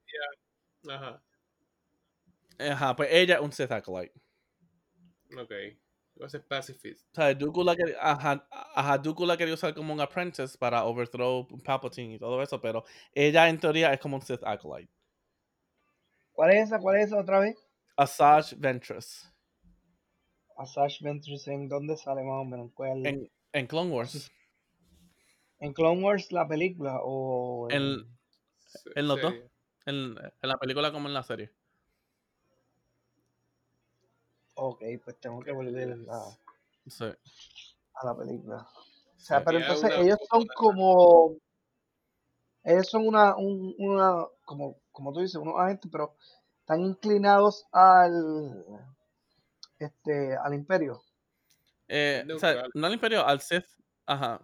Ajá, Ajá, pues ella es un Sith acolyte. ok. Va a ser pacifist. O sea, Dooku la quería, ajá, ajá, Dooku la quería usar como un apprentice para overthrow Palpatine y todo eso, pero ella en teoría es como un Sith acolyte. ¿Cuál es esa? ¿Cuál es esa otra vez? Asajj Ventress. Asajj Ventress, ¿en dónde sale más o menos? ¿Cuál? ¿En, En, en Clone Wars. Clone Wars la película o En- Se- ¿En los dos? En, en la película como en la serie. Ok, pues tengo que volver a, Sí. a la película. O sea, Sí. pero entonces una- ellos son como ellos son una, un- una como, como tú dices, unos agentes, pero están inclinados al este al imperio. Eh, o sea, no al Imperio, al Sith. Ajá.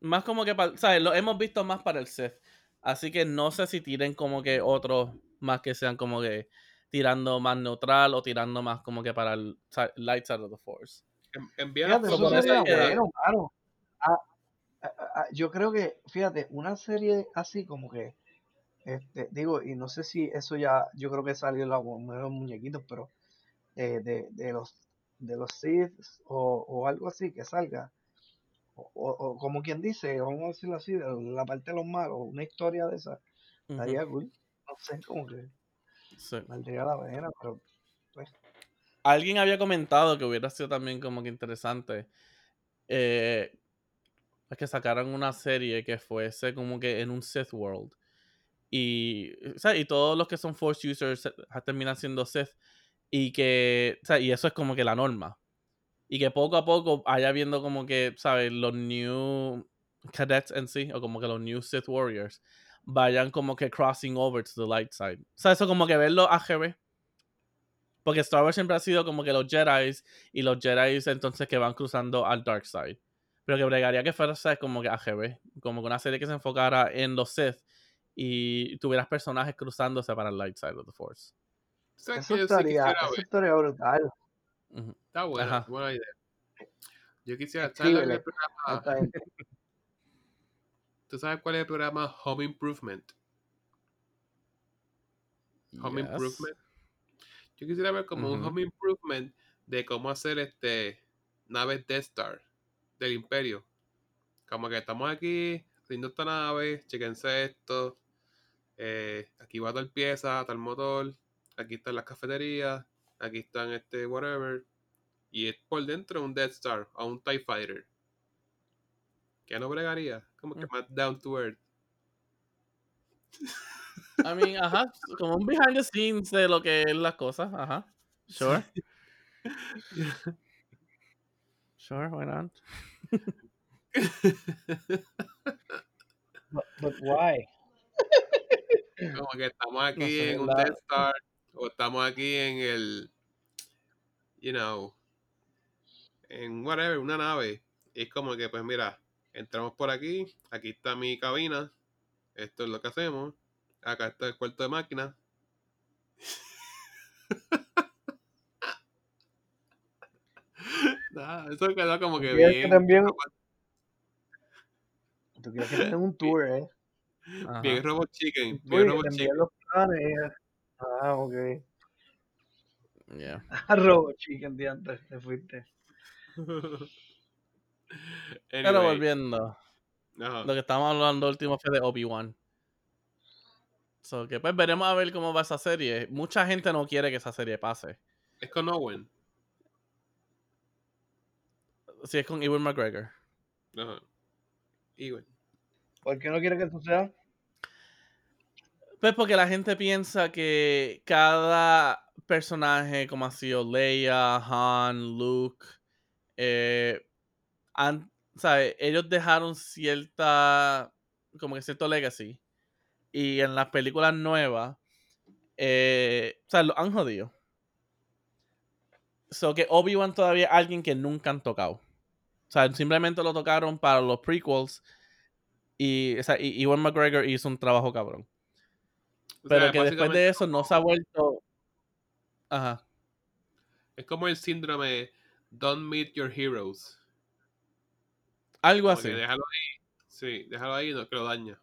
Más como que para. ¿Sabes? Lo hemos visto más para el Sith. Así que no sé si tiren como que otros más que sean como que tirando más neutral o tirando más como que para el light side of the force. Fíjate, eso sería bueno. Ah, ah, ah, yo creo que, fíjate, una serie así como que, este, digo, y no sé si eso ya, yo creo que salió en los los muñequitos, pero eh, de, de los de los Sith o, o algo así que salga, o, o- como quien dice, vamos a decirlo así, de la parte de los malos, una historia de esa, estaría cool. No sé, como que sí. valdría la pena, pero Alguien había comentado que hubiera sido también como que interesante. eh, es que sacaran una serie que fuese como que en un Sith World. Y, o sea, y todos los que son Force users eh, terminan siendo Sith. Y que, o sea, y eso es como que la norma. Y que poco a poco haya viendo como que, ¿sabes? Los new cadets en sí, o como que los new Sith Warriors, vayan como que crossing over to the light side. O sea, eso como que verlo AGB. Porque Star Wars siempre ha sido como que los Jedi y los Jedi entonces que van cruzando al dark side. Pero que bregaría que fuera ¿sabes? como que AGB, como que una serie que se enfocara en los Sith y tuvieras personajes cruzándose para el light side of the Force. ¿Sabes eso sí eso estaría brutal. Está buena, buena idea. Yo quisiera ¿sabes lo que Escríbele el programa- a. ¿Tú sabes cuál es el programa Home Improvement? Home Yes. Improvement. Yo quisiera ver como un. Home Improvement de cómo hacer este naves Death Star del Imperio. Como que estamos aquí haciendo esta nave, chequense esto. eh, aquí va tal pieza, tal motor. Aquí están las cafeterías. Aquí están este whatever. Y es por dentro un Death Star o un TIE Fighter. Que no bregaría. Como que Mm. más down to earth. I mean, ajá, como un behind the scenes de lo que es las cosas, ajá. Sure. Sure, why not? But, but why? Como que estamos aquí sé, en un la- Death Star o estamos aquí en el, you know, en whatever, una nave. Y es como que, pues mira, entramos por aquí, aquí está mi cabina, esto es lo que hacemos, acá está el cuarto de máquina. Nada, eso quedó como que ¿Tú quieres que bien, te envíen, tú quieres que un tour, eh? Ajá. bien Robot Chicken, bien y que Robot Chicken. los planes. Ah, ok. Yeah. Robo Chicken, diantre, te fuiste. Pero volviendo, ajá. lo que estábamos hablando último fue de Obi-Wan. So que pues veremos a ver cómo va esa serie. Mucha gente no quiere que esa serie pase. es con Owen. Si es con Ewan McGregor. Ajá. Bueno. ¿Por qué no quiere que suceda? Pues porque la gente piensa que cada personaje, como ha sido Leia, Han, Luke, eh, han- ellos dejaron cierta, como que cierto legacy. Y en las películas nuevas, eh, o sea, lo han jodido. So que Obi-Wan todavía es alguien que nunca han tocado. sea, simplemente lo tocaron para los prequels y, o sea, y Ewan McGregor hizo un trabajo cabrón. O Pero sea, que después de eso no se ha vuelto... Ajá. Es como el síndrome Don't Meet Your Heroes. Algo Como así. déjalo ahí. Sí, déjalo ahí, no que lo daña.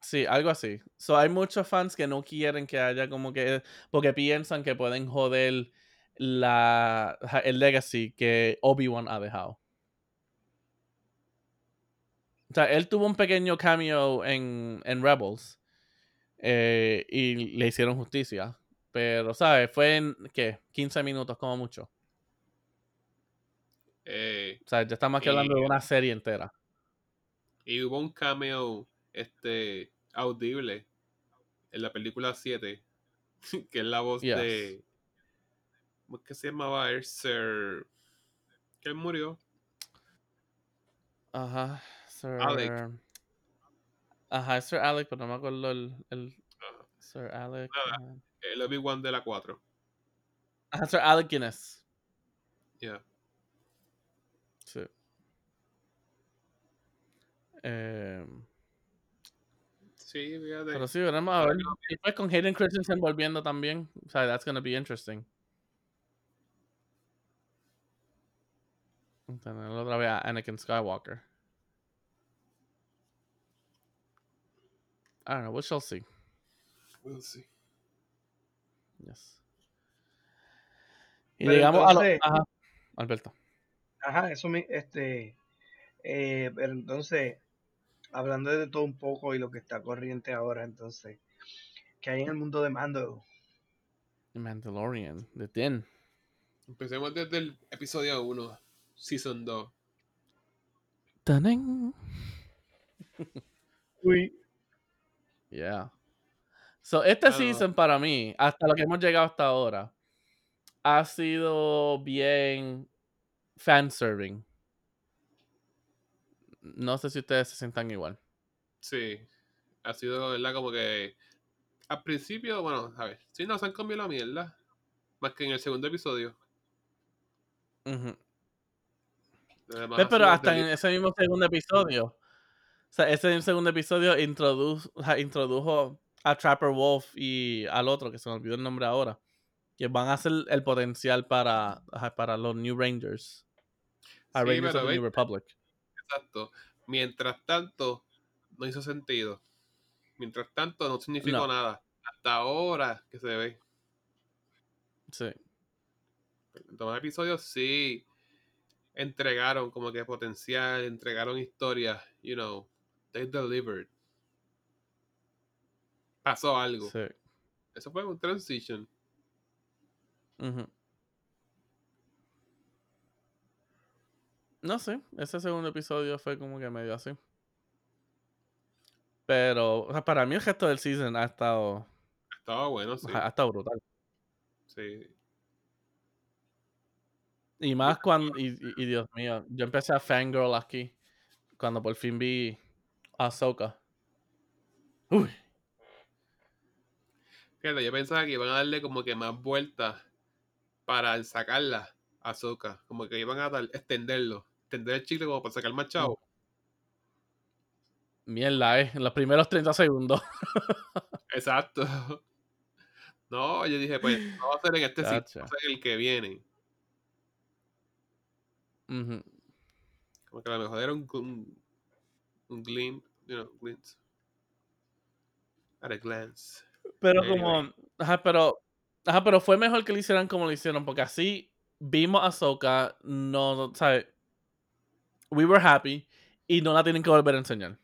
Sí, algo así. So, hay muchos fans que no quieren que haya como que... Porque piensan que pueden joder la, el legacy que Obi-Wan ha dejado. O sea, él tuvo un pequeño cameo en, en Rebels. eh, y le hicieron justicia. Pero, ¿sabes? Fue en, ¿qué? 15 minutos como mucho. Eh, O sea, ya estamos aquí hablando de una serie entera. y hubo un cameo este, audible en la película 7, que es la voz Yes. de. ¿Cómo es que se llamaba? El Sir. Que él murió. Ajá. Sir... Alec. Ajá, Sir Alec, pero no me acuerdo el... el Ajá. Sir Alec... Nada. El Obi-Wan de la 4. Ajá, Sir Alec Guinness. Yeah. Sí. Eh, Sí, fíjate. pero sí, veremos a ver. Y pues con Hayden Christensen volviendo también. O sea, that's gonna be interesting. Tener otra vez a Anakin Skywalker. I don't know, we shall see. We'll see. Yes. Y Pero llegamos a lo. entonces- Ajá, Alberto. Ajá, eso me, este, eh, pero entonces, hablando de todo un poco y lo que está corriente ahora, entonces, que hay en el mundo de Mando? The Mandalorian, The Din. Empecemos desde el episodio 1, Season 2. Taning. Uy, Yeah. So, este Ah. season para mí, hasta lo que hemos llegado hasta ahora, ha sido bien fanserving. No sé si ustedes se sientan igual. Sí. Ha sido, ¿verdad? Como que. Al principio, bueno, a ver. Sí, nos han comido la mierda. Más que en el segundo episodio. Ha pero hasta en ese mismo segundo episodio, o sea, ese segundo episodio introdujo, introdujo a Trapper Wolf y al otro, que se me olvidó el nombre ahora, que van a ser el potencial para, para los New Rangers. A Sí, Rangers of the New Republic. Exacto. Mientras tanto, no hizo sentido. Mientras tanto, no significó No. nada. Hasta ahora que se ve. Sí. En todos los episodios sí entregaron como que potencial, entregaron historias, you know, they delivered. Pasó algo. Sí. Eso fue un transition. Ujú. No sé, ese segundo episodio fue como que medio así. Pero o sea, para mí el gesto del season ha estado, Estaba bueno, sí. ha estado brutal. sí. Y más cuando, y, y- y Dios mío, yo empecé a fangirl aquí cuando por fin vi a Ahsoka. Uy, Fíjate, yo pensaba que iban a darle como que más vueltas para sacarla a Ahsoka. Como que iban a dar, extenderlo. Extender el chicle como para sacar más chavo. mierda, eh, en los primeros 30 segundos. Exacto. No, yo dije, pues, no va a ser en este sitio, va a ser el que viene. Como que a lo mejor era un, un, un glint, you know, glint. At a glance. Pero Anyway. como, ajá, pero, ajá, pero fue mejor que lo hicieran como lo hicieron, porque así vimos a Ahsoka, no, ¿sabes? We were happy y no la tienen que volver a enseñar.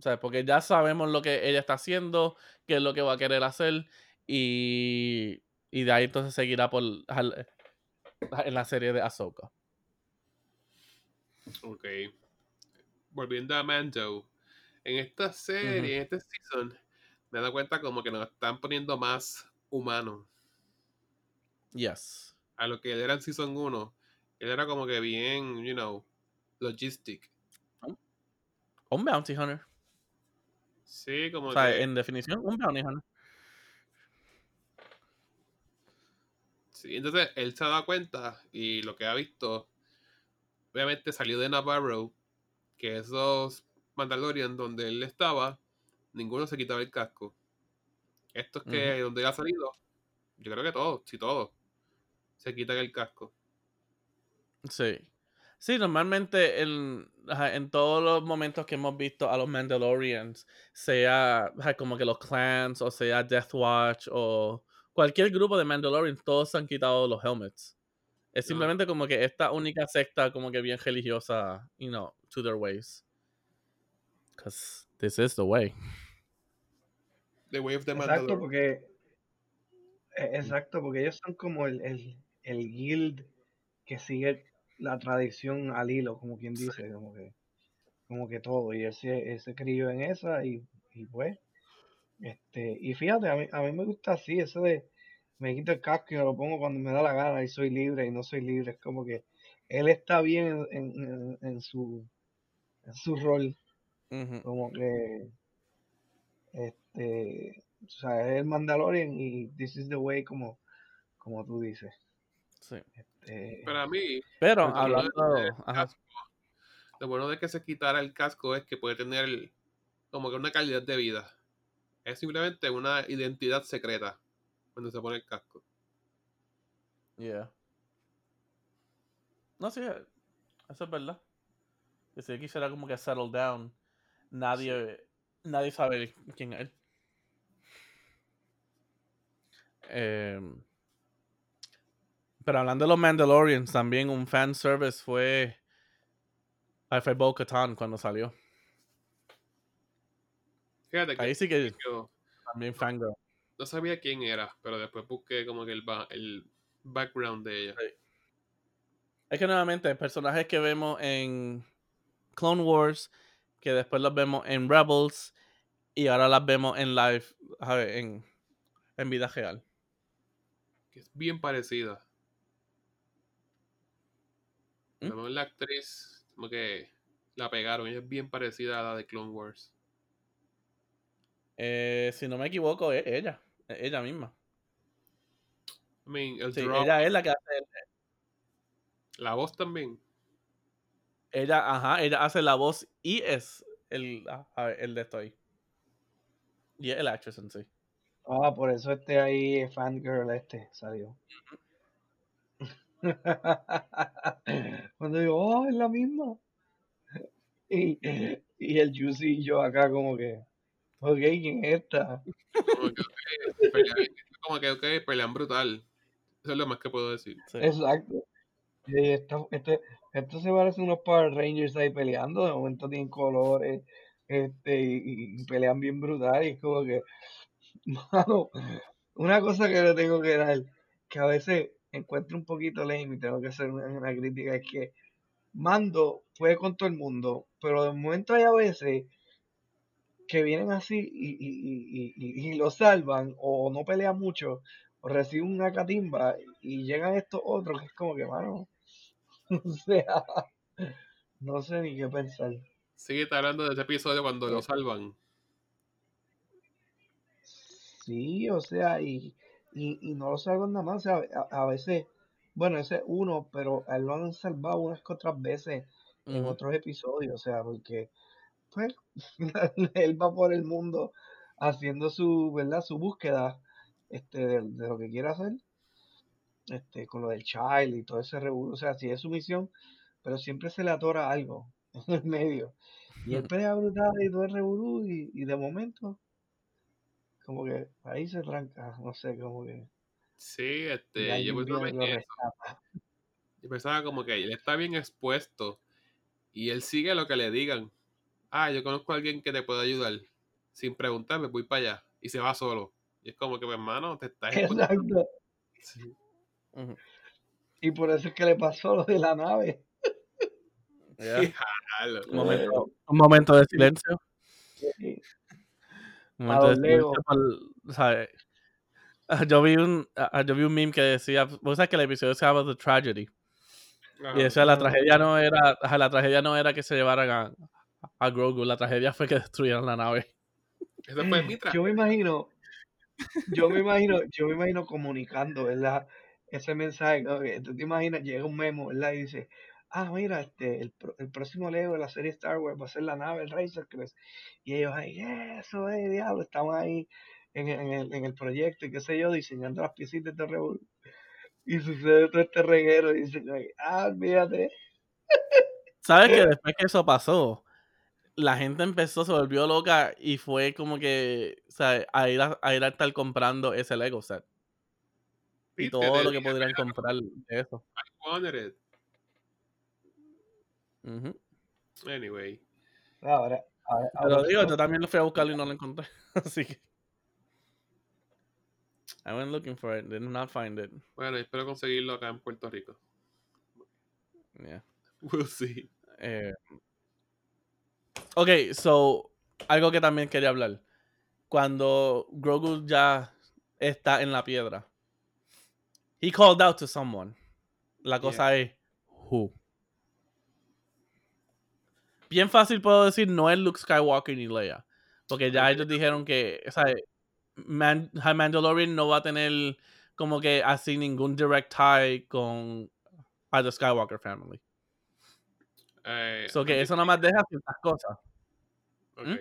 ¿Sabes? Porque ya sabemos lo que ella está haciendo, qué es lo que va a querer hacer y, y de ahí entonces seguirá por en la serie de Ahsoka. Ok. Volviendo a Mando. En esta serie, en este season, me he dado cuenta como que nos están poniendo más humanos. Yes. A lo que él era en Season 1. Él era como que bien, you know, logistic. Un bounty hunter. Sí, como O sea, que... en definición, un bounty hunter. Sí, entonces él se ha dado cuenta y lo que ha visto obviamente salió de Navarro, que esos Mandalorian donde él estaba, ninguno se quitaba el casco. Estos que donde él ha salido, yo creo que todos, si todos, se quitan el casco. Sí. Sí, normalmente en, en todos los momentos que hemos visto a los Mandalorians, sea como que los clans o sea Death Watch o cualquier grupo de Mandalorians, todos se han quitado los helmets. Es simplemente como que esta única secta como que bien religiosa, you know, to their ways. Because this is the way. The way of the Exacto, porque e, exacto, porque ellos son como el, el, el guild que sigue la tradición al hilo, como quien dice, como que como que todo, y él se, él crió en esa y, y, pues, este, y fíjate, a mí, a mí me gusta así, eso de me quito el casco y me lo pongo cuando me da la gana y soy libre y no soy libre, es como que él está bien en, en, su en su rol, como que este, o sea, es el Mandalorian y this is the way como, como tú dices. Sí. Este, Para mí, pero hablando, lo bueno de que se quitara el casco es que puede tener como que una calidad de vida. Es simplemente una identidad secreta cuando se pone el casco. Yeah. No, sí, eso es verdad. Que si quisiera como que settle down, nadie, nadie sabe quién es él. Em, pero hablando de los Mandalorians, también un fan service fue. Fue Bo Katan cuando salió. Fíjate que Ahí sí que también fangirl. No sabía quién era, pero después busqué como que el, el background de ella. Es que nuevamente, personajes que vemos en Clone Wars, que después los vemos en Rebels, y ahora las vemos en live, a ver, en, en vida real es bien parecida. ¿Mm? la actriz, como que la pegaron, ella es bien parecida a la de Clone Wars. Eh, si no me equivoco, es ella, ella misma. I mean, el ella es la que hace la voz también. Ella, ajá, ella hace la voz y es el, el de esto ahí. Y es el actress en sí. Ah, por eso este ahí, fangirl este, salió. Cuando digo, oh, es la misma. Y, y el Juicy y yo acá como que, ok, ¿quién es esta? Como que, okay, pelean, como que, ok, pelean brutal. Eso es lo más que puedo decir. Exacto. Y esto, este, esto se parece a unos Power Rangers ahí peleando, de momento tienen colores, este, y, y pelean bien brutal, y es como que, una cosa que le tengo que dar, que a veces encuentro un poquito lame y tengo que hacer una, crítica, es que Mando puede con todo el mundo, pero de momento hay a veces que vienen así y, lo salvan, o no pelean mucho, o reciben una catimba y llegan estos otros que es como que, mano, o sea, no sé ni qué pensar. Sigue hablando de ese episodio cuando lo salvan. Sí, o sea, y, y, no lo salvan nada más, o sea, a, veces, bueno, ese es uno, pero a él lo han salvado unas que otras veces en otros episodios, o sea, porque pues él va por el mundo haciendo su, ¿verdad? Su búsqueda este, de, lo que quiere hacer, este, con lo del child y todo ese revuelo, o sea, sí es su misión, pero siempre se le atora algo en el medio. Y él pelea brutal y todo el revolú y, y de momento como que ahí se tranca, no sé, como que. Sí, este, yo pensaba, yo pensaba como que él está bien expuesto y él sigue lo que le digan. Ah, yo conozco a alguien que te puede ayudar. Sin preguntarme, voy para allá. Y se va solo. Y es como que, pues, hermano, te estás Exacto. Sí. Y por eso es que le pasó lo de la nave. un, momento, un momento de silencio. Sí. Yo vi un yo vi un meme que decía, vos sabes que el episodio se llama The Tragedy. y decía, la tragedia no era, la tragedia no era que se llevaran a, a Grogu, la tragedia fue que destruyeran la nave. yo me imagino, yo me imagino, yo me imagino comunicando, ¿verdad? Ese mensaje, tú te imaginas, llega un memo, ¿verdad? Y dice, ah, mira, este, el, pro- el próximo Lego de la serie Star Wars va a ser la nave, el Razor Crest. Y ellos ahí, eso es, diablo, estamos ahí en, el- en el, en el proyecto y qué sé yo, diseñando las piecitas de Revol. Y sucede todo este reguero y dicen, ay, ah, fíjate. ¿Sabes que después que eso pasó, la gente empezó, se volvió loca y fue como que, o sea, a ir a, a ir a estar comprando ese Lego set. Y todo lo que podrían comprar de eso. I wanted it. Ujú. Anyway. Ahora, ahora, Pero digo, yo también lo fui a buscarlo y no lo encontré. Así que. I went looking for it, did not find it. Bueno, espero conseguirlo acá en Puerto Rico. Yeah. We'll see. Eh, ok, so, algo que también quería hablar. Cuando Grogu ya está en la piedra, he called out to someone. La cosa es, who? Bien fácil puedo decir, no es Luke Skywalker ni Leia. Porque ya ellos dijeron que, o sea, Man- Mandalorian no va a tener como que así ningún direct tie con a the Skywalker family. Eh, So que eso nada más deja ciertas cosas. ¿Mm?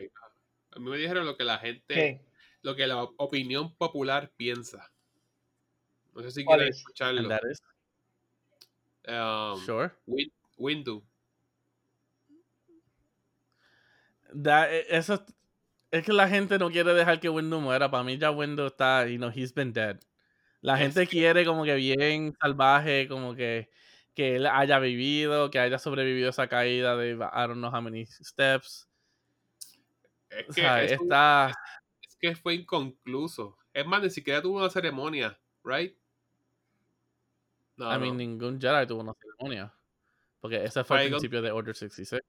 A mí me dijeron lo que la gente, ¿Qué? lo que la opinión popular piensa. No sé si ¿Cuál quieren es? escucharlo. Is Um, sure. Win- Windu. That, e- eso es- es que la gente no quiere dejar que Windu muera. Para mí ya Windu está, you know, he's been dead. La Es gente quiere como que bien salvaje, como que que él haya vivido, que haya sobrevivido esa caída de I don't know how many steps. Es O que, sea, eso- está es que fue inconcluso. Es más, ni siquiera tuvo una ceremonia, ¿right? No, I no. mean, ningún Jedi tuvo una ceremonia. Porque ese fue el principio de Order 66.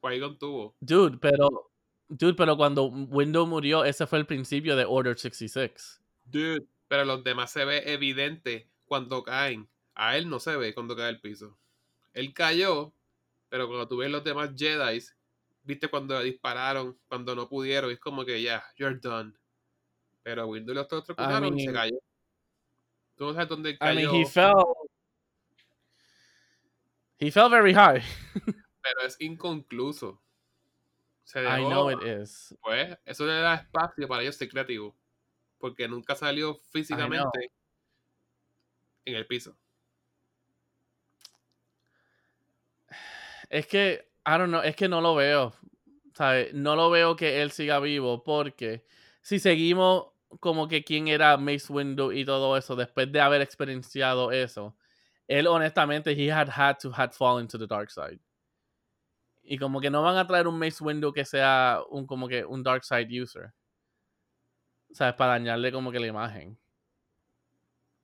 Qui-Gon tuvo. Dude, pero dude, pero cuando Windu murió, ese fue el principio de Order 66. Dude, pero los demás se ve evidente cuando caen. A él no se ve cuando cae al piso. Él cayó, pero cuando tú ves los demás Jedi, viste cuando dispararon, cuando no pudieron, es como que ya, you're done. Pero Windu los otros y se cayó. Tú no sabes dónde I cayó, mean, he fell He fell very high. pero es inconcluso. Se I dejó, know it is. pues, eso le da espacio para ellos ser creativos. Porque nunca salió físicamente en el piso. Es que, I don't know, es que no lo veo. ¿sabes? No lo veo que él siga vivo porque si seguimos como que quién era Mace Windu y todo eso después de haber experienciado eso, él honestamente, he had had to had fallen to the dark side. Y como que no van a traer un Mace Windu que sea un como que un dark side user. ¿Sabes? Para dañarle como que la imagen.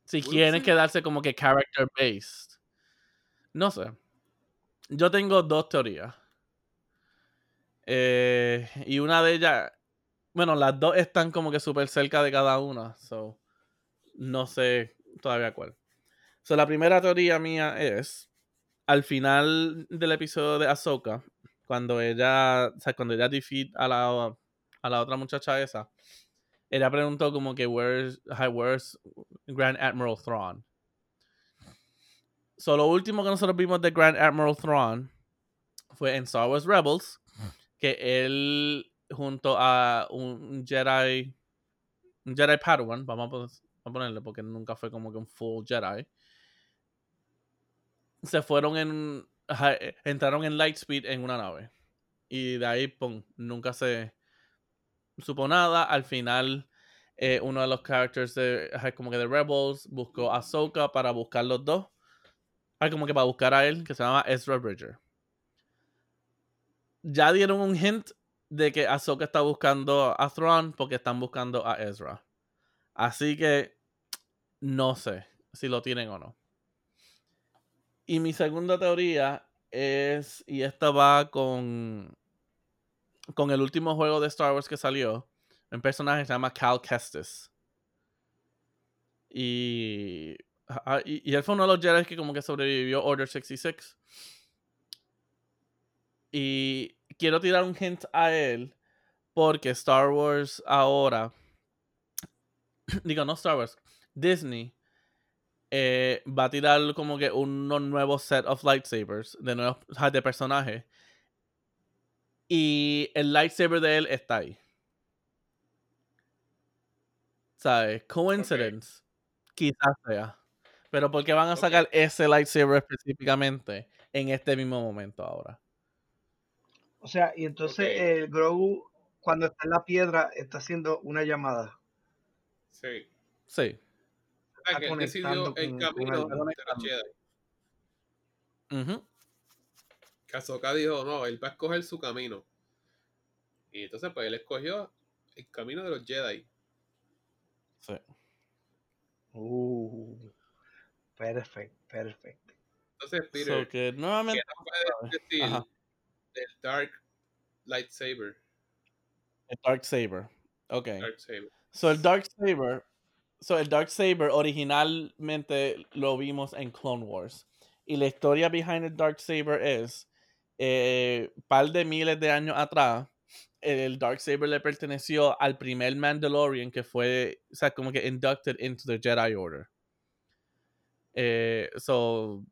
Si quieren quedarse como que character based. No sé. Yo tengo dos teorías. Eh, y una de ellas, bueno, las dos están como que súper cerca de cada una. So, no sé todavía cuál. So, la primera teoría mía es, al final del episodio de Ahsoka, cuando ella, o sea, cuando ella defeat a la, a la otra muchacha esa, ella preguntó como que, where's, where's Grand Admiral Thrawn? So, lo último que nosotros vimos de Grand Admiral Thrawn fue en Star Wars Rebels, que él junto a un Jedi, un Jedi Padawan, vamos a ponerle porque nunca fue como que un full Jedi, se fueron en, eh, entraron en Lightspeed en una nave. Y de ahí, pum, nunca se supo nada. Al final, eh, uno de los characters de, como que de Rebels buscó a Ahsoka para buscar los dos. Ay, como que para buscar a él, que se llama Ezra Bridger. Ya dieron un hint de que Ahsoka está buscando a Thrawn porque están buscando a Ezra. Así que no sé si lo tienen o no. Y mi segunda teoría es, y esta va con, con el último juego de Star Wars que salió, un personaje que se llama Cal Kestis. Y, y, y él fue uno de los Jedi que como que sobrevivió Order 66. Y quiero tirar un hint a él porque Star Wars ahora, digo no Star Wars, Disney eh, va a tirar como que unos nuevos set of lightsabers de nuevos de personajes. Y el lightsaber de él está ahí. ¿Sabes? Coincidence. Quizás sea. Pero ¿por qué van a sacar ese lightsaber específicamente en este mismo momento ahora? O sea, y entonces el Grogu, cuando está en la piedra, está haciendo una llamada. Sí. Sí. Está que él decidió el camino de los Jedi. Kazoka dijo, no, él va a escoger su camino. Y entonces, pues él escogió el camino de los Jedi. Sí. Uh, perfecto, perfecto. Entonces, Peter, so que nuevamente, ¿qué decir del Dark Lightsaber? El Dark Saber. Ok. Dark Saber. So el Dark Saber. So el Dark Saber originalmente lo vimos en Clone Wars. Y la historia behind el Dark Saber es. Eh, par de miles de años atrás, el Dark Saber le perteneció al primer Mandalorian que fue, o sea, como que inducted into the Jedi Order. Eh, so,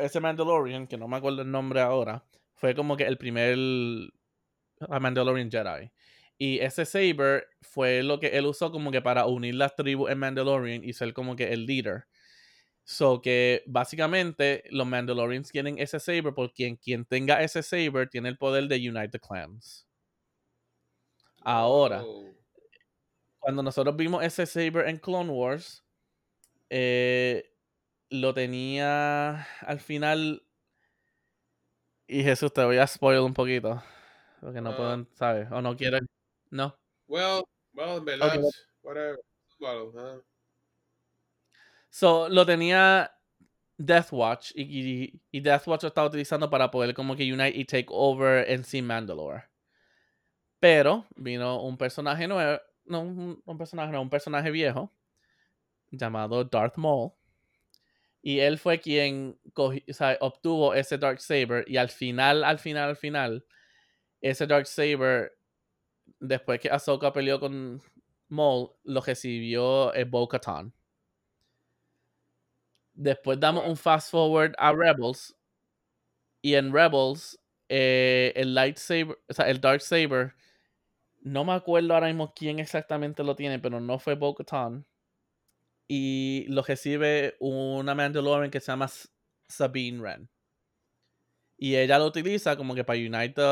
ese Mandalorian, que no me acuerdo el nombre ahora, fue como que el primer Mandalorian Jedi. Y ese Saber fue lo que él usó como que para unir las tribus en Mandalorian y ser como que el líder. So que básicamente los Mandalorians tienen ese saber porque quien, tenga ese saber tiene el poder de unite the clans. Ahora, oh. cuando nosotros vimos ese saber en Clone Wars, eh, lo tenía al final. Y Jesús, te voy a spoiler un poquito. Porque no pueden, ¿sabes? O no quieren. No. Well, well, whatever. Well, So, lo tenía Deathwatch y, y, Deathwatch lo estaba utilizando para poder como que unite y take over en sí Mandalore. Pero vino un personaje nuevo, no un, personaje no, un personaje viejo llamado Darth Maul. Y él fue quien obtuvo ese Dark Saber y al final, al final, al final, ese Dark Saber, después que Ahsoka peleó con Maul, lo recibió el Bo-Katan. Después damos un fast forward a Rebels. Y en Rebels, eh, el lightsaber, o sea, el Dark Saber, no me acuerdo ahora mismo quién exactamente lo tiene, pero no fue bo Y lo recibe una Mandalorian que se llama Sabine Wren. Y ella lo utiliza como que para unite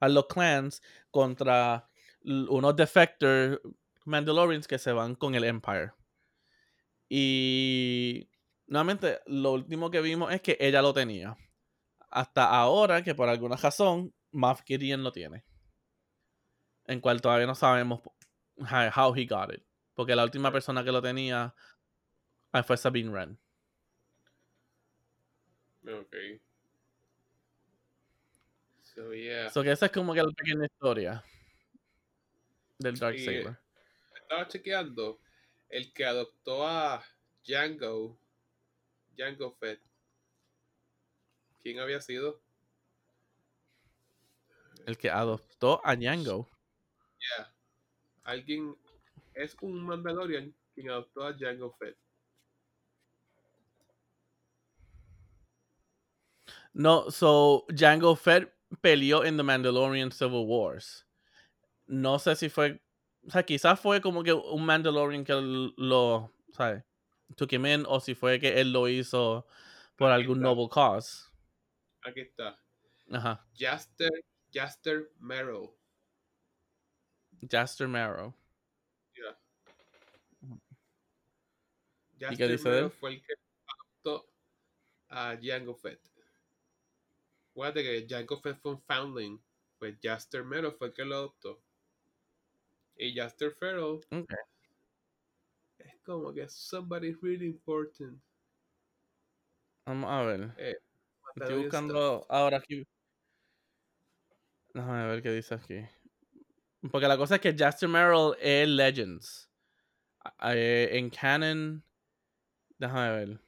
a los clans contra unos defector Mandalorians que se van con el Empire. Y nuevamente, lo último que vimos es que ella lo tenía. Hasta ahora, que por alguna razón, Moff Gideon lo tiene. En cual todavía no sabemos how he got it. Porque la última persona que lo tenía ah, fue Sabine Wren. Ok. So, yeah. So que esa es como que la pequeña historia del Dark Saber. Estaba chequeando el que adoptó a Django, Django Fett. ¿Quién había sido? El que adoptó a Django. Yeah. Alguien es un Mandalorian quien adoptó a Django Fett. No, so Django Fett peleó en The Mandalorian Civil Wars. No sé si fue o sea, quizás fue como que un Mandalorian que lo, ¿sabes? Took him in, o si fue que él lo hizo por algún noble cause. Aquí está. Ajá. Jaster, Jaster Marrow. Jaster Marrow. Yeah. Jaster ¿Y qué dice Marrow fue el que adoptó a Jango Fett. Fíjate que Jango Fett fue un foundling. Pues Jaster Marrow fue el que lo adoptó. Y Jaster Farrell es como que somebody really important. Vamos a ver. Eh, Estoy buscando ahora aquí. Déjame ver qué dice aquí. Porque la cosa es que Jaster Merrill es Legends. Eh, en Canon. Déjame ver.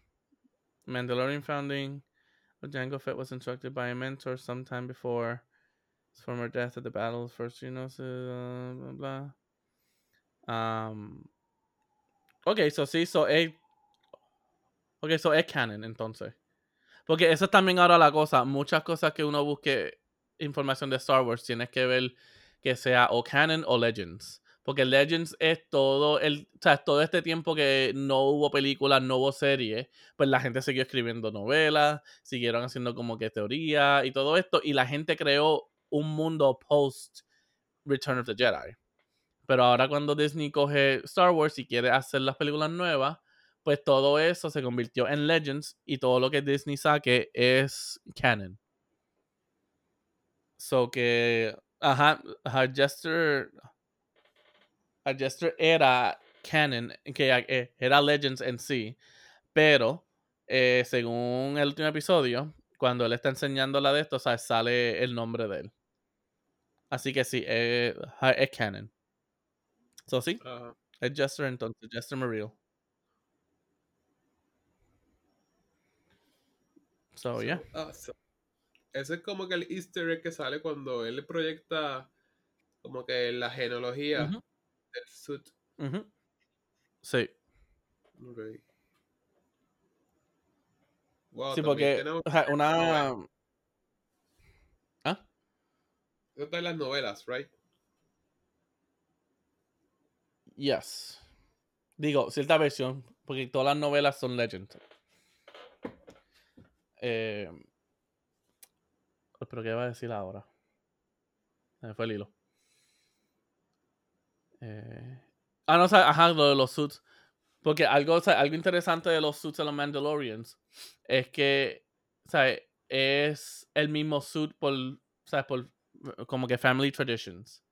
Mandalorian founding. Jango Fett was instructed by a mentor sometime before his former death at the battle. of First, know, uh, blah, blah. Um, Ok, so sí, so es. Ok, so es canon entonces. Porque eso es también ahora la cosa. Muchas cosas que uno busque información de Star Wars tienes que ver que sea o canon o Legends. Porque Legends es todo el, o sea, todo este tiempo que no hubo películas, no hubo series, pues la gente siguió escribiendo novelas, siguieron haciendo como que teoría y todo esto, y la gente creó un mundo post Return of the Jedi. Pero ahora cuando Disney coge Star Wars y quiere hacer las películas nuevas, pues todo eso se convirtió en Legends y todo lo que Disney saque es canon. So que, ajá, ajá Jester, Jester era canon, que eh, era Legends en sí, pero eh, según el último episodio, cuando él está enseñando la de esto, o sea, sale el nombre de él. Así que sí, eh, es canon. So sí, Ajá. es Jester entonces, Jester Muriel. So, yeah. Ah, so- ese es como que el easter egg que sale cuando él proyecta como que la genealogía Ujú, del suit. ujú. Sí. Ok. Wow, Sí, porque tenemos o sea, una. ¿Ah? Eso está en las novelas, right? Yes. Digo, cierta versión, porque todas las novelas son legend. Eh, pero ¿qué va a decir ahora? Se me fue el hilo. Eh, ah, no, o sea, ajá, lo de los suits. Porque algo, o algo interesante de los suits de los Mandalorians es que, o es el mismo suit por, ¿sabes? Por como que family traditions.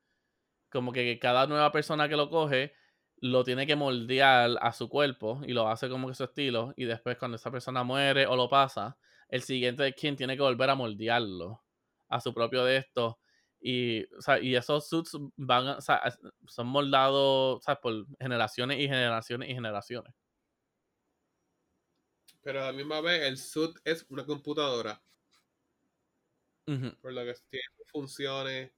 Como que cada nueva persona que lo coge lo tiene que moldear a su cuerpo y lo hace como que su estilo. Y después, cuando esa persona muere o lo pasa, el siguiente quien tiene que volver a moldearlo a su propio de esto. Y, o sea, y esos suits van, o sea, son moldados o sea, por generaciones y generaciones y generaciones. Pero a la misma vez el suit es una computadora. Por lo que tiene funciones.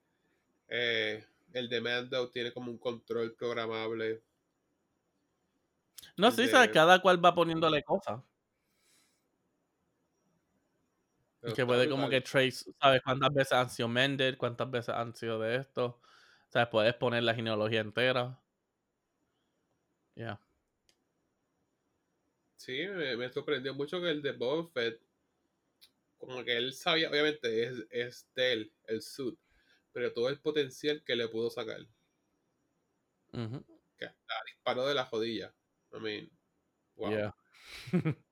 eh, el de Mando tiene como un control programable. No, El sí, ¿sabes? de- cada cual va poniéndole cosas. Pero que puede como que trace, ¿sabes? Cuántas veces han sido mended, cuántas veces han sido de esto. ¿Sabes? Puedes poner la genealogía entera. Ya. Sí, me, me sorprendió mucho que el de Boba Fett, como que él sabía, obviamente es, es de él, el suit, pero todo el potencial que le pudo sacar. Ujú, Que hasta disparó de la jodilla. I mean, wow. yeah.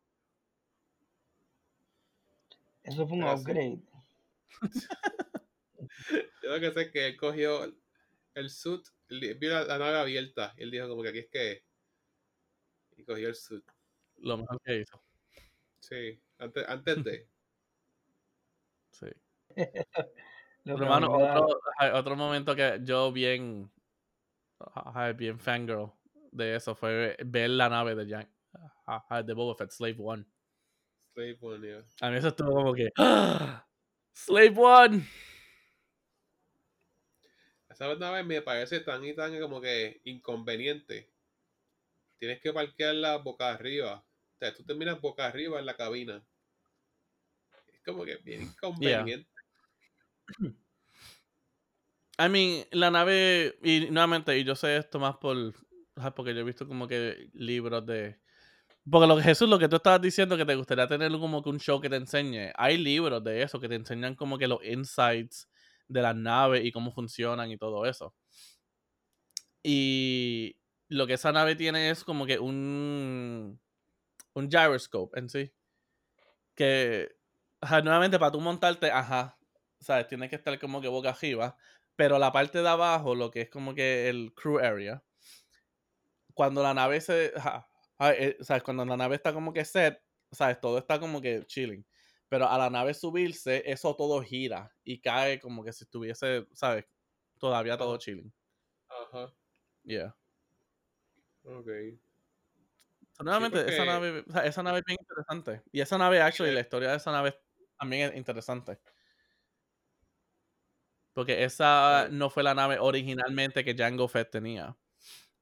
Eso fue un Pero sí. upgrade. Yo lo que sé es que él cogió el suit, él vio la, la nave abierta, y él dijo como que aquí es que es. Y cogió el suit. Lo mejor que hizo. Sí, antes, antes de. Sí. Pero, hermano, otro, otro momento que yo bien, bien fangirl de eso fue ver la nave de Jan, ajá, de Boba Fett, Slave One. Slave One, yeah. A mí eso estuvo como que, ¡Ah! Slave One. Esa nave me parece tan y tan como que inconveniente. Tienes que parquearla boca arriba. O sea, tú terminas boca arriba en la cabina. Es como que bien inconveniente. I mean, la nave, y nuevamente, y yo sé esto más por, porque yo he visto como que libros de... Porque lo que Jesús, lo que tú estabas diciendo, que te gustaría tener como que un show que te enseñe, hay libros de eso, que te enseñan como que los insights de las naves y cómo funcionan y todo eso. Y lo que esa nave tiene es como que un, un gyroscope en sí. Que, ajá, nuevamente, para tú montarte, ajá, ¿sabes? Tienes que estar como que boca arriba. Pero la parte de abajo, lo que es como que el crew area, cuando la nave se. ajá, ¿Sabes? Cuando la nave está como que set, ¿sabes? Todo está como que chilling. Pero a la nave subirse, eso todo gira y cae como que si estuviese, ¿sabes? Todavía todo chilling. Ajá. Yeah. Ok. So, nuevamente, esa porque- nave, o sea, esa nave es bien interesante. Y esa nave, actually, Sí. la historia de esa nave también es interesante. Porque esa no fue la nave originalmente que Django Fett tenía.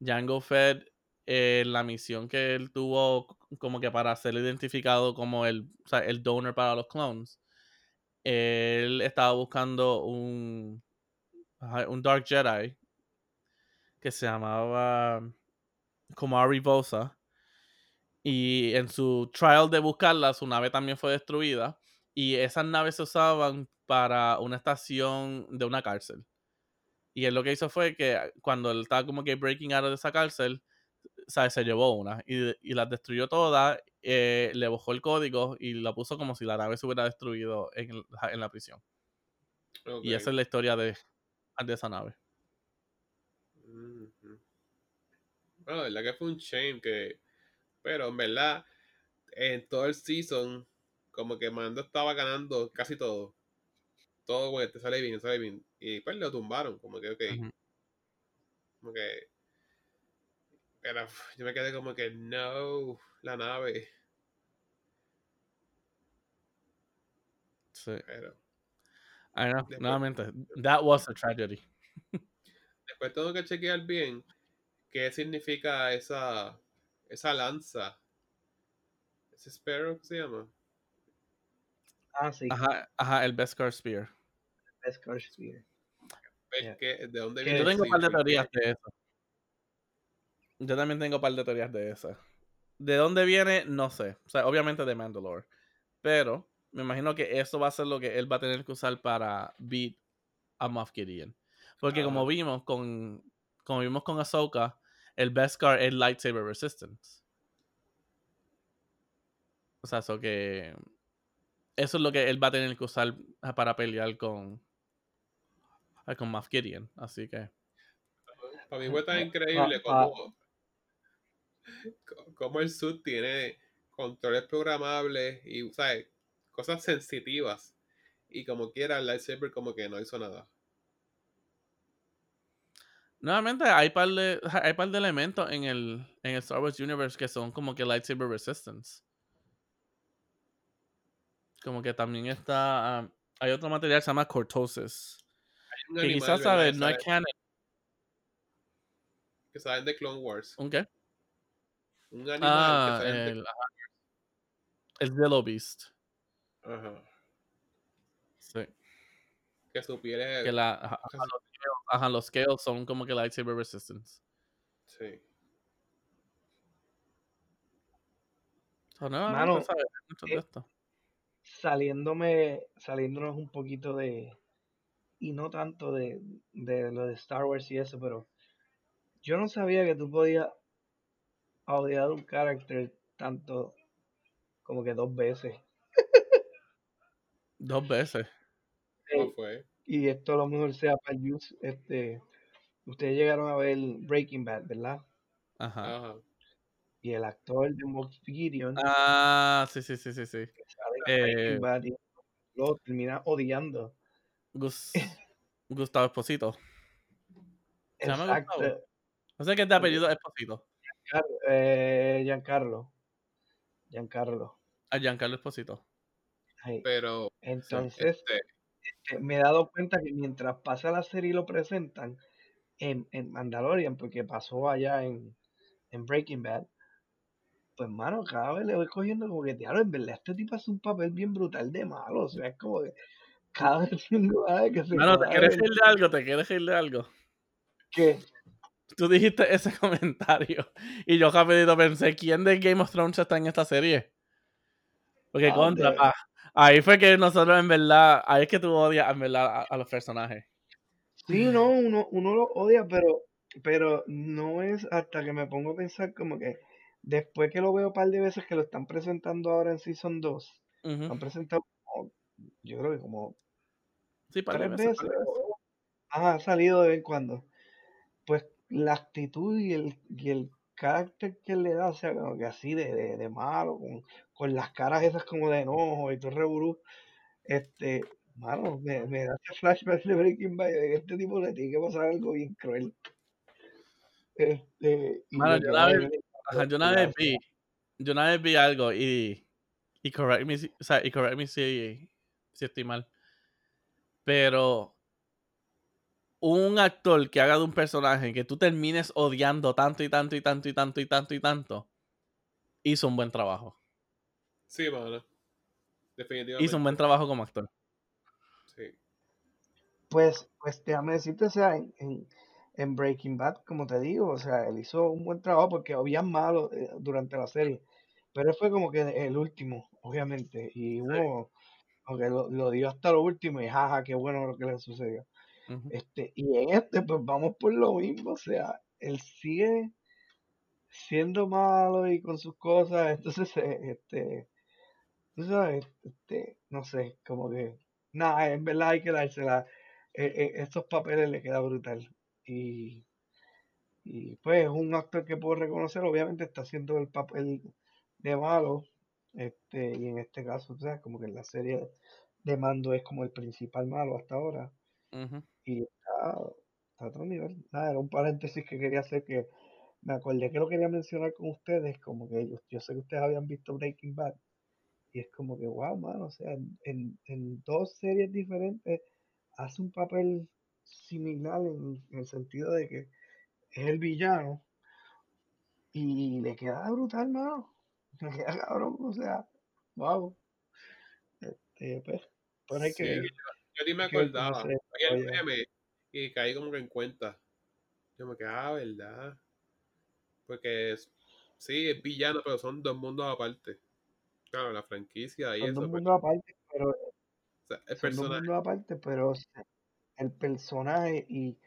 Django Fett eh, la misión que él tuvo como que para ser identificado como el, el donor para los clones, él estaba buscando un, un Dark Jedi que se llamaba Komari Vosa. Y en su trial de buscarla, su nave también fue destruida. Y esas naves se usaban para una estación de una cárcel. Y él lo que hizo fue que cuando él estaba como que breaking out de esa cárcel, ¿sabes? se llevó una y, y las destruyó todas, eh, le bajó el código y la puso como si la nave se hubiera destruido en, en la prisión. Y esa es la historia de, de esa nave. Bueno, la verdad que fue un shame que. Pero en verdad, en todo el season, como que Mando estaba ganando casi todo. Todo, güey, te sale bien, te sale bien. Y pues lo tumbaron, como que, ok. Como que. Pero yo me quedé como que, no, la nave. Sí. Pero. I know, nuevamente, that was a tragedy. Después tengo que chequear bien qué significa esa, esa lanza. ¿Ese Sparrow se llama? Ah, sí. Ajá, ajá el Beskar Spear. Beskar Spear. ¿De dónde viene? Yo tengo un par de teorías de eso. Yo también tengo un par de teorías de eso. ¿De dónde viene? No sé. O sea, obviamente de Mandalore. Pero me imagino que eso va a ser lo que él va a tener que usar para beat a Moff Gideon. Porque como vimos con como vimos con Ahsoka, el Beskar es lightsaber resistance. O sea, eso que eso es lo que él va a tener que usar para pelear con con Moff Gideon, así que para mí fue tan increíble como como el suit tiene controles programables y ¿sabes? cosas sensitivas y como quiera el lightsaber como que no hizo nada. Nuevamente, hay par de, hay par de elementos en el, en el Star Wars Universe que son como que lightsaber resistance. Como que también está. Um, hay otro material que se llama cortosis. Que quizás sabes, no hay canon. Que saben de Clone Wars. ¿Un qué? Un animal ah, que el, de... el Zillow Beast. Ajá. Sí. Que su piel es. Que la, Ajá, los scales son como que lightsaber resistance. Sí. So, no, Mano, no eh, Saliéndome, saliéndonos un poquito de, y no tanto de, de lo de Star Wars y eso, pero yo no sabía que tú podías odiar un carácter tanto como que dos veces. dos veces. ¿Cómo fue? y esto a lo mejor sea para use, este, ustedes llegaron a ver Breaking Bad, ¿verdad? Ajá. Y el actor de Gideon. Ah, sí, sí, sí, sí, sí. Eh, Bad y lo termina odiando. Gustavo Esposito. ¿Se llama Gustavo? No sé qué es de apellido Esposito. Eh, Giancarlo. Giancarlo. Ah, Giancarlo Esposito. Pero. Entonces. Este, me he dado cuenta que mientras pasa la serie y lo presentan en, en Mandalorian, porque pasó allá en, en Breaking Bad, pues mano, cada vez le voy cogiendo como que, diablo, en verdad, este tipo hace un papel bien brutal de malo, o sea, es como que cada vez que se... Mano, ¿te quieres decir de algo? ¿Te quieres decir de algo? ¿Qué? Tú dijiste ese comentario y yo rapidito pensé, ¿quién de Game of Thrones está en esta serie? Porque contra, pa, Ahí fue que nosotros en verdad, ahí es que tú odias en verdad a, los personajes. Sí, no, uno, uno lo odia, pero, pero no es hasta que me pongo a pensar como que después que lo veo un par de veces que lo están presentando ahora en Season 2, lo han presentado yo creo que como sí, tres veces. ha salido de vez en cuando. Pues la actitud y el, y el carácter que le da, o sea, como que así de, de, malo, con, con, las caras esas como de enojo y todo reburú, este, mano, me, me da ese flashback de Breaking Bad, de que este tipo le tiene que pasar algo bien cruel. Este, mano, yo, una vez, yo una vez vi, yo una vez vi algo y, y correct me, o sea, y correct me si, si estoy mal, pero un actor que haga de un personaje que tú termines odiando tanto y tanto y tanto y tanto y tanto y tanto, hizo un buen trabajo. Sí, mano. Definitivamente. Hizo un buen trabajo como actor. Sí. Pues, pues déjame decirte, o sea, en, en, en Breaking Bad, como te digo, o sea, él hizo un buen trabajo porque había malos eh, durante la serie, pero él fue como que el último, obviamente, y uno, aunque lo, lo dio hasta lo último y jaja, qué bueno lo que le sucedió. Este, y en este, pues vamos por lo mismo, o sea, él sigue siendo malo y con sus cosas, entonces, eh, este, tú sabes, este, no sé, como que, nada, en verdad hay que dársela, eh, estos papeles le queda brutal, y, y pues es un actor que puedo reconocer, obviamente está haciendo el papel de malo, este, y en este caso, o sea, como que en la serie de Mando es como el principal malo hasta ahora, Y está, está a otro nivel. Nada, era un paréntesis que quería hacer que me acordé que lo quería mencionar con ustedes, como que yo, yo sé que ustedes habían visto Breaking Bad, y es como que, wow, mano, o sea, en, en, en dos series diferentes hace un papel similar en, en el sentido de que es el villano y le queda brutal, mano. Le queda cabrón, o sea, wow. Este, pues, pues hay que Sí, ver. yo, yo ni me que el meme y caí como que en cuenta. Yo me quedé, ah, ¿verdad? Porque es, sí, es villano, pero son dos mundos aparte. Claro, la franquicia y Son dos eso, pues, mundos aparte, pero o sea, el son dos personaje, mundos aparte, pero o sea, el personaje y,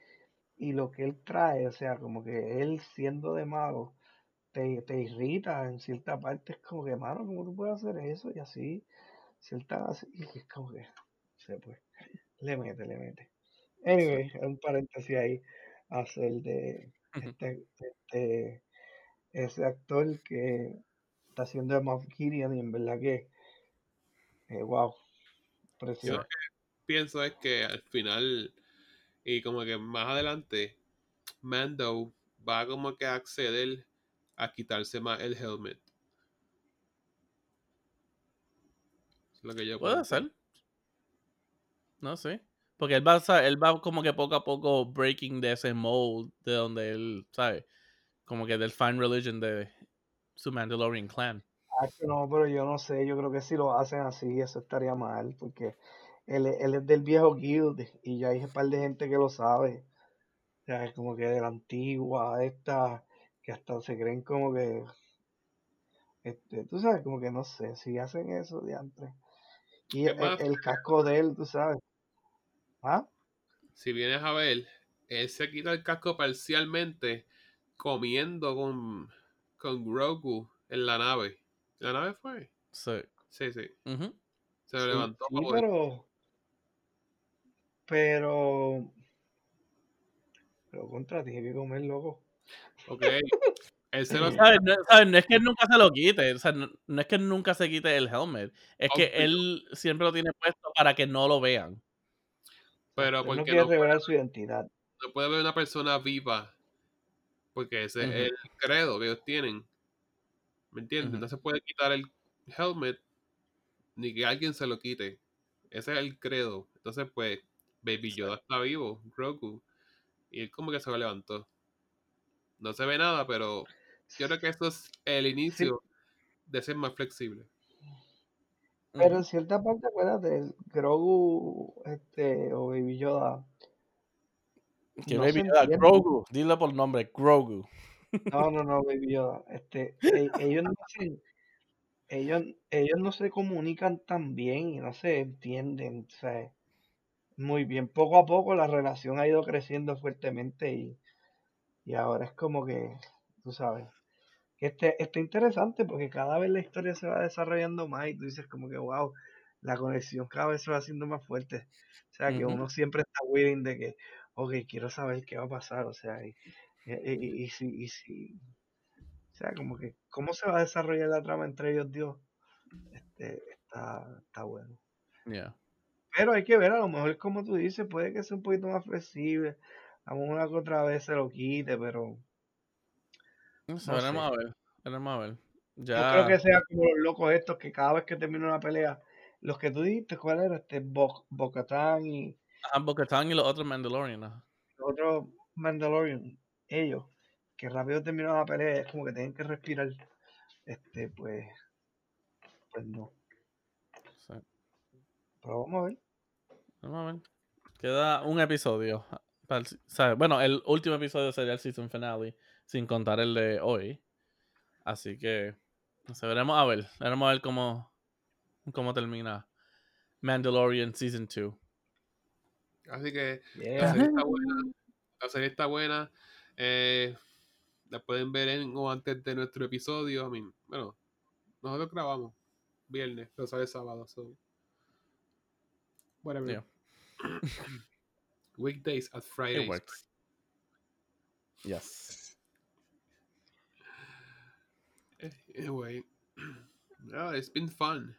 y lo que él trae, o sea, como que él siendo de malo, te, te irrita en cierta parte, es como que, mano, ¿cómo tú puedes hacer eso? Y así, cierta, y es como que, se pues, le mete, le mete. sí. Anyway, un paréntesis ahí, hacer de este, este, ese actor que está haciendo de Moff Gideon y en verdad que, eh, wow, Yo precioso. lo que pienso es que al final, y como que más adelante, Mando va como que a acceder a quitarse más el helmet. Es lo que yo Puede pensé. No sé. Porque él va, él va como que poco a poco breaking de ese mold de donde él, ¿sabes? Como que del fan religion de su Mandalorian clan. Ah, no, pero yo no sé, yo creo que si lo hacen así, eso estaría mal, porque él, es- él es del viejo guild y ya hay un par de gente que lo sabe. O sea, es como que de la antigua, esta, que hasta se creen como que, este, tú sabes, como que no sé, si hacen eso, diantre. Y el, el casco de él, tú sabes. ¿Ah? si vienes a ver, él se quita el casco parcialmente comiendo con, con Grogu en la nave. ¿La nave fue? Sí. Sí, sí. Se lo Sí, levantó sí, para poder. pero, pero, pero contra, tiene que comer, loco. Ok. Él se lo ¿Sabes? No, ¿sabes? No es que él nunca se lo quite. O sea, no, no es que él nunca se quite el helmet. Es que él siempre lo tiene puesto para que no lo vean. Pero no quiere no puede, revelar su identidad. no puede ver una persona viva. Porque ese es el credo que ellos tienen. ¿Me entiendes? No se puede quitar el helmet ni que alguien se lo quite. Ese es el credo. Entonces, pues, Baby Yoda está vivo, Grogu. Y él como que se lo levantó. No se ve nada, pero yo creo que eso es el Sí, inicio de ser más flexible. Pero en cierta parte, acuérdate, el Grogu, este, o Baby Yoda, Que no Baby Yoda. Grogu. Dile por nombre, Grogu. No, no, no, Baby Yoda. Este, e- ellos no se, ellos, ellos no se comunican tan bien y no se entienden, o sea, muy bien. Poco a poco la relación ha ido creciendo fuertemente y, y ahora es como que, tú sabes, este, está interesante porque cada vez la historia se va desarrollando más y tú dices como que, wow, la conexión cada vez se va haciendo más fuerte. O sea, que uno siempre está waiting de que, ok, quiero saber qué va a pasar, o sea, y, y, y- y si, y si, o sea, como que, ¿cómo se va a desarrollar la trama entre ellos, Dios? Este, está, está bueno. Yeah. Pero hay que ver, a lo mejor como tú dices, puede que sea un poquito más flexible, a lo mejor una que otra vez se lo quite, pero No sé, veremos a ver. Veremos a ver. No creo que sea como los locos estos que cada vez que termina una pelea, los que tú dijiste, ¿cuál era? Este Bo Bocatán y Ajá, Bo-Katan y los otros Mandalorian. ajá. otros Mandalorian, ellos, que rápido terminan la pelea, es como que tienen que respirar. Este, pues, pues no. Sí. Pero vamos a ver. Vamos a ver. Queda un episodio. para el- o sea, bueno, el último episodio sería el season finale, sin contar el de hoy. Así que, no sé, veremos a ver. Veremos a ver cómo, cómo termina Mandalorian Season 2. Así que la serie está buena. La serie está buena. Eh, la pueden ver en o antes de nuestro episodio. I mean, bueno, nosotros grabamos viernes, pero sale sábado. So. Whatever. Yeah. Weekdays at Fridays. It works. Yes. Eh, Anyway, yeah, it's been fun.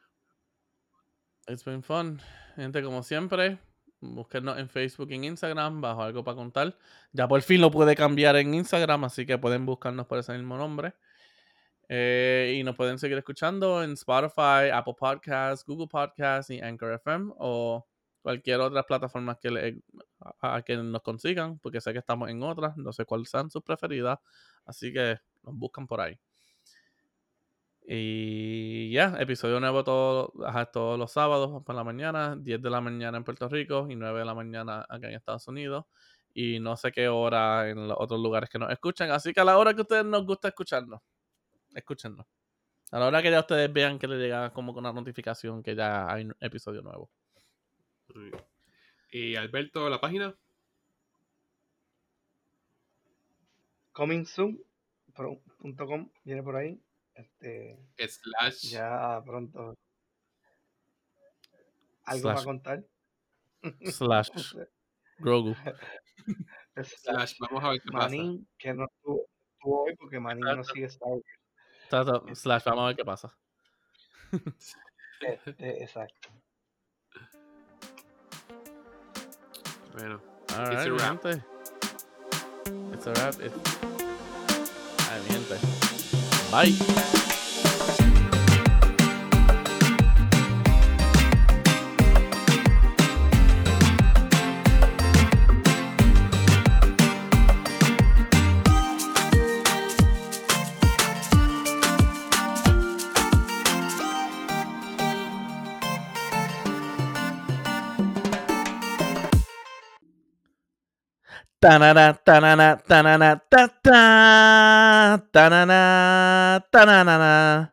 It's been fun. Gente, como siempre, búsquenos en Facebook y en Instagram bajo algo para contar. Ya por fin lo puede cambiar en Instagram, así que pueden buscarnos por ese mismo nombre. Eh, y nos pueden seguir escuchando en Spotify, Apple Podcasts, Google Podcasts y Anchor FM o cualquier otra plataforma que, le- a, a que nos consigan, porque sé que estamos en otras, no sé cuáles sean sus preferidas, así que nos buscan por ahí. Y ya, episodio nuevo todo, ajá, todos los sábados por la mañana, 10 de la mañana en Puerto Rico y 9 de la mañana acá en Estados Unidos. Y no sé qué hora en los otros lugares que nos escuchan. Así que a la hora que ustedes nos gusta escucharnos, escúchennos. A la hora que ya ustedes vean que les llega como con una notificación que ya hay un episodio nuevo. Y Alberto, la página. Coming soon. pro- punto com, viene por ahí. Este, Slash. ya pronto. Algo para Slash. contar. Slash Grogu. Slash Slash. Vamos a ver qué pasa. Manin, que no estuvo, estuvo hoy porque Manin no sigue Star Wars. Slash, vamos a ver qué pasa. Este, exacto. Bueno. Alright, It's a wrap. gente. It's a wrap. It's... Ay, mi gente. Bye. Tanana, tanana, tanana, ta ta. Tanana, tanana.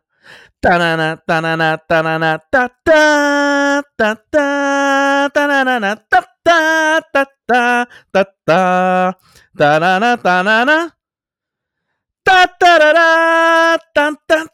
Tanana, tanana, tanana, ta ta. Ta ta. Tanana, ta ta, ta ta, ta ta. Tanana, tanana. Ta tarara, tan tan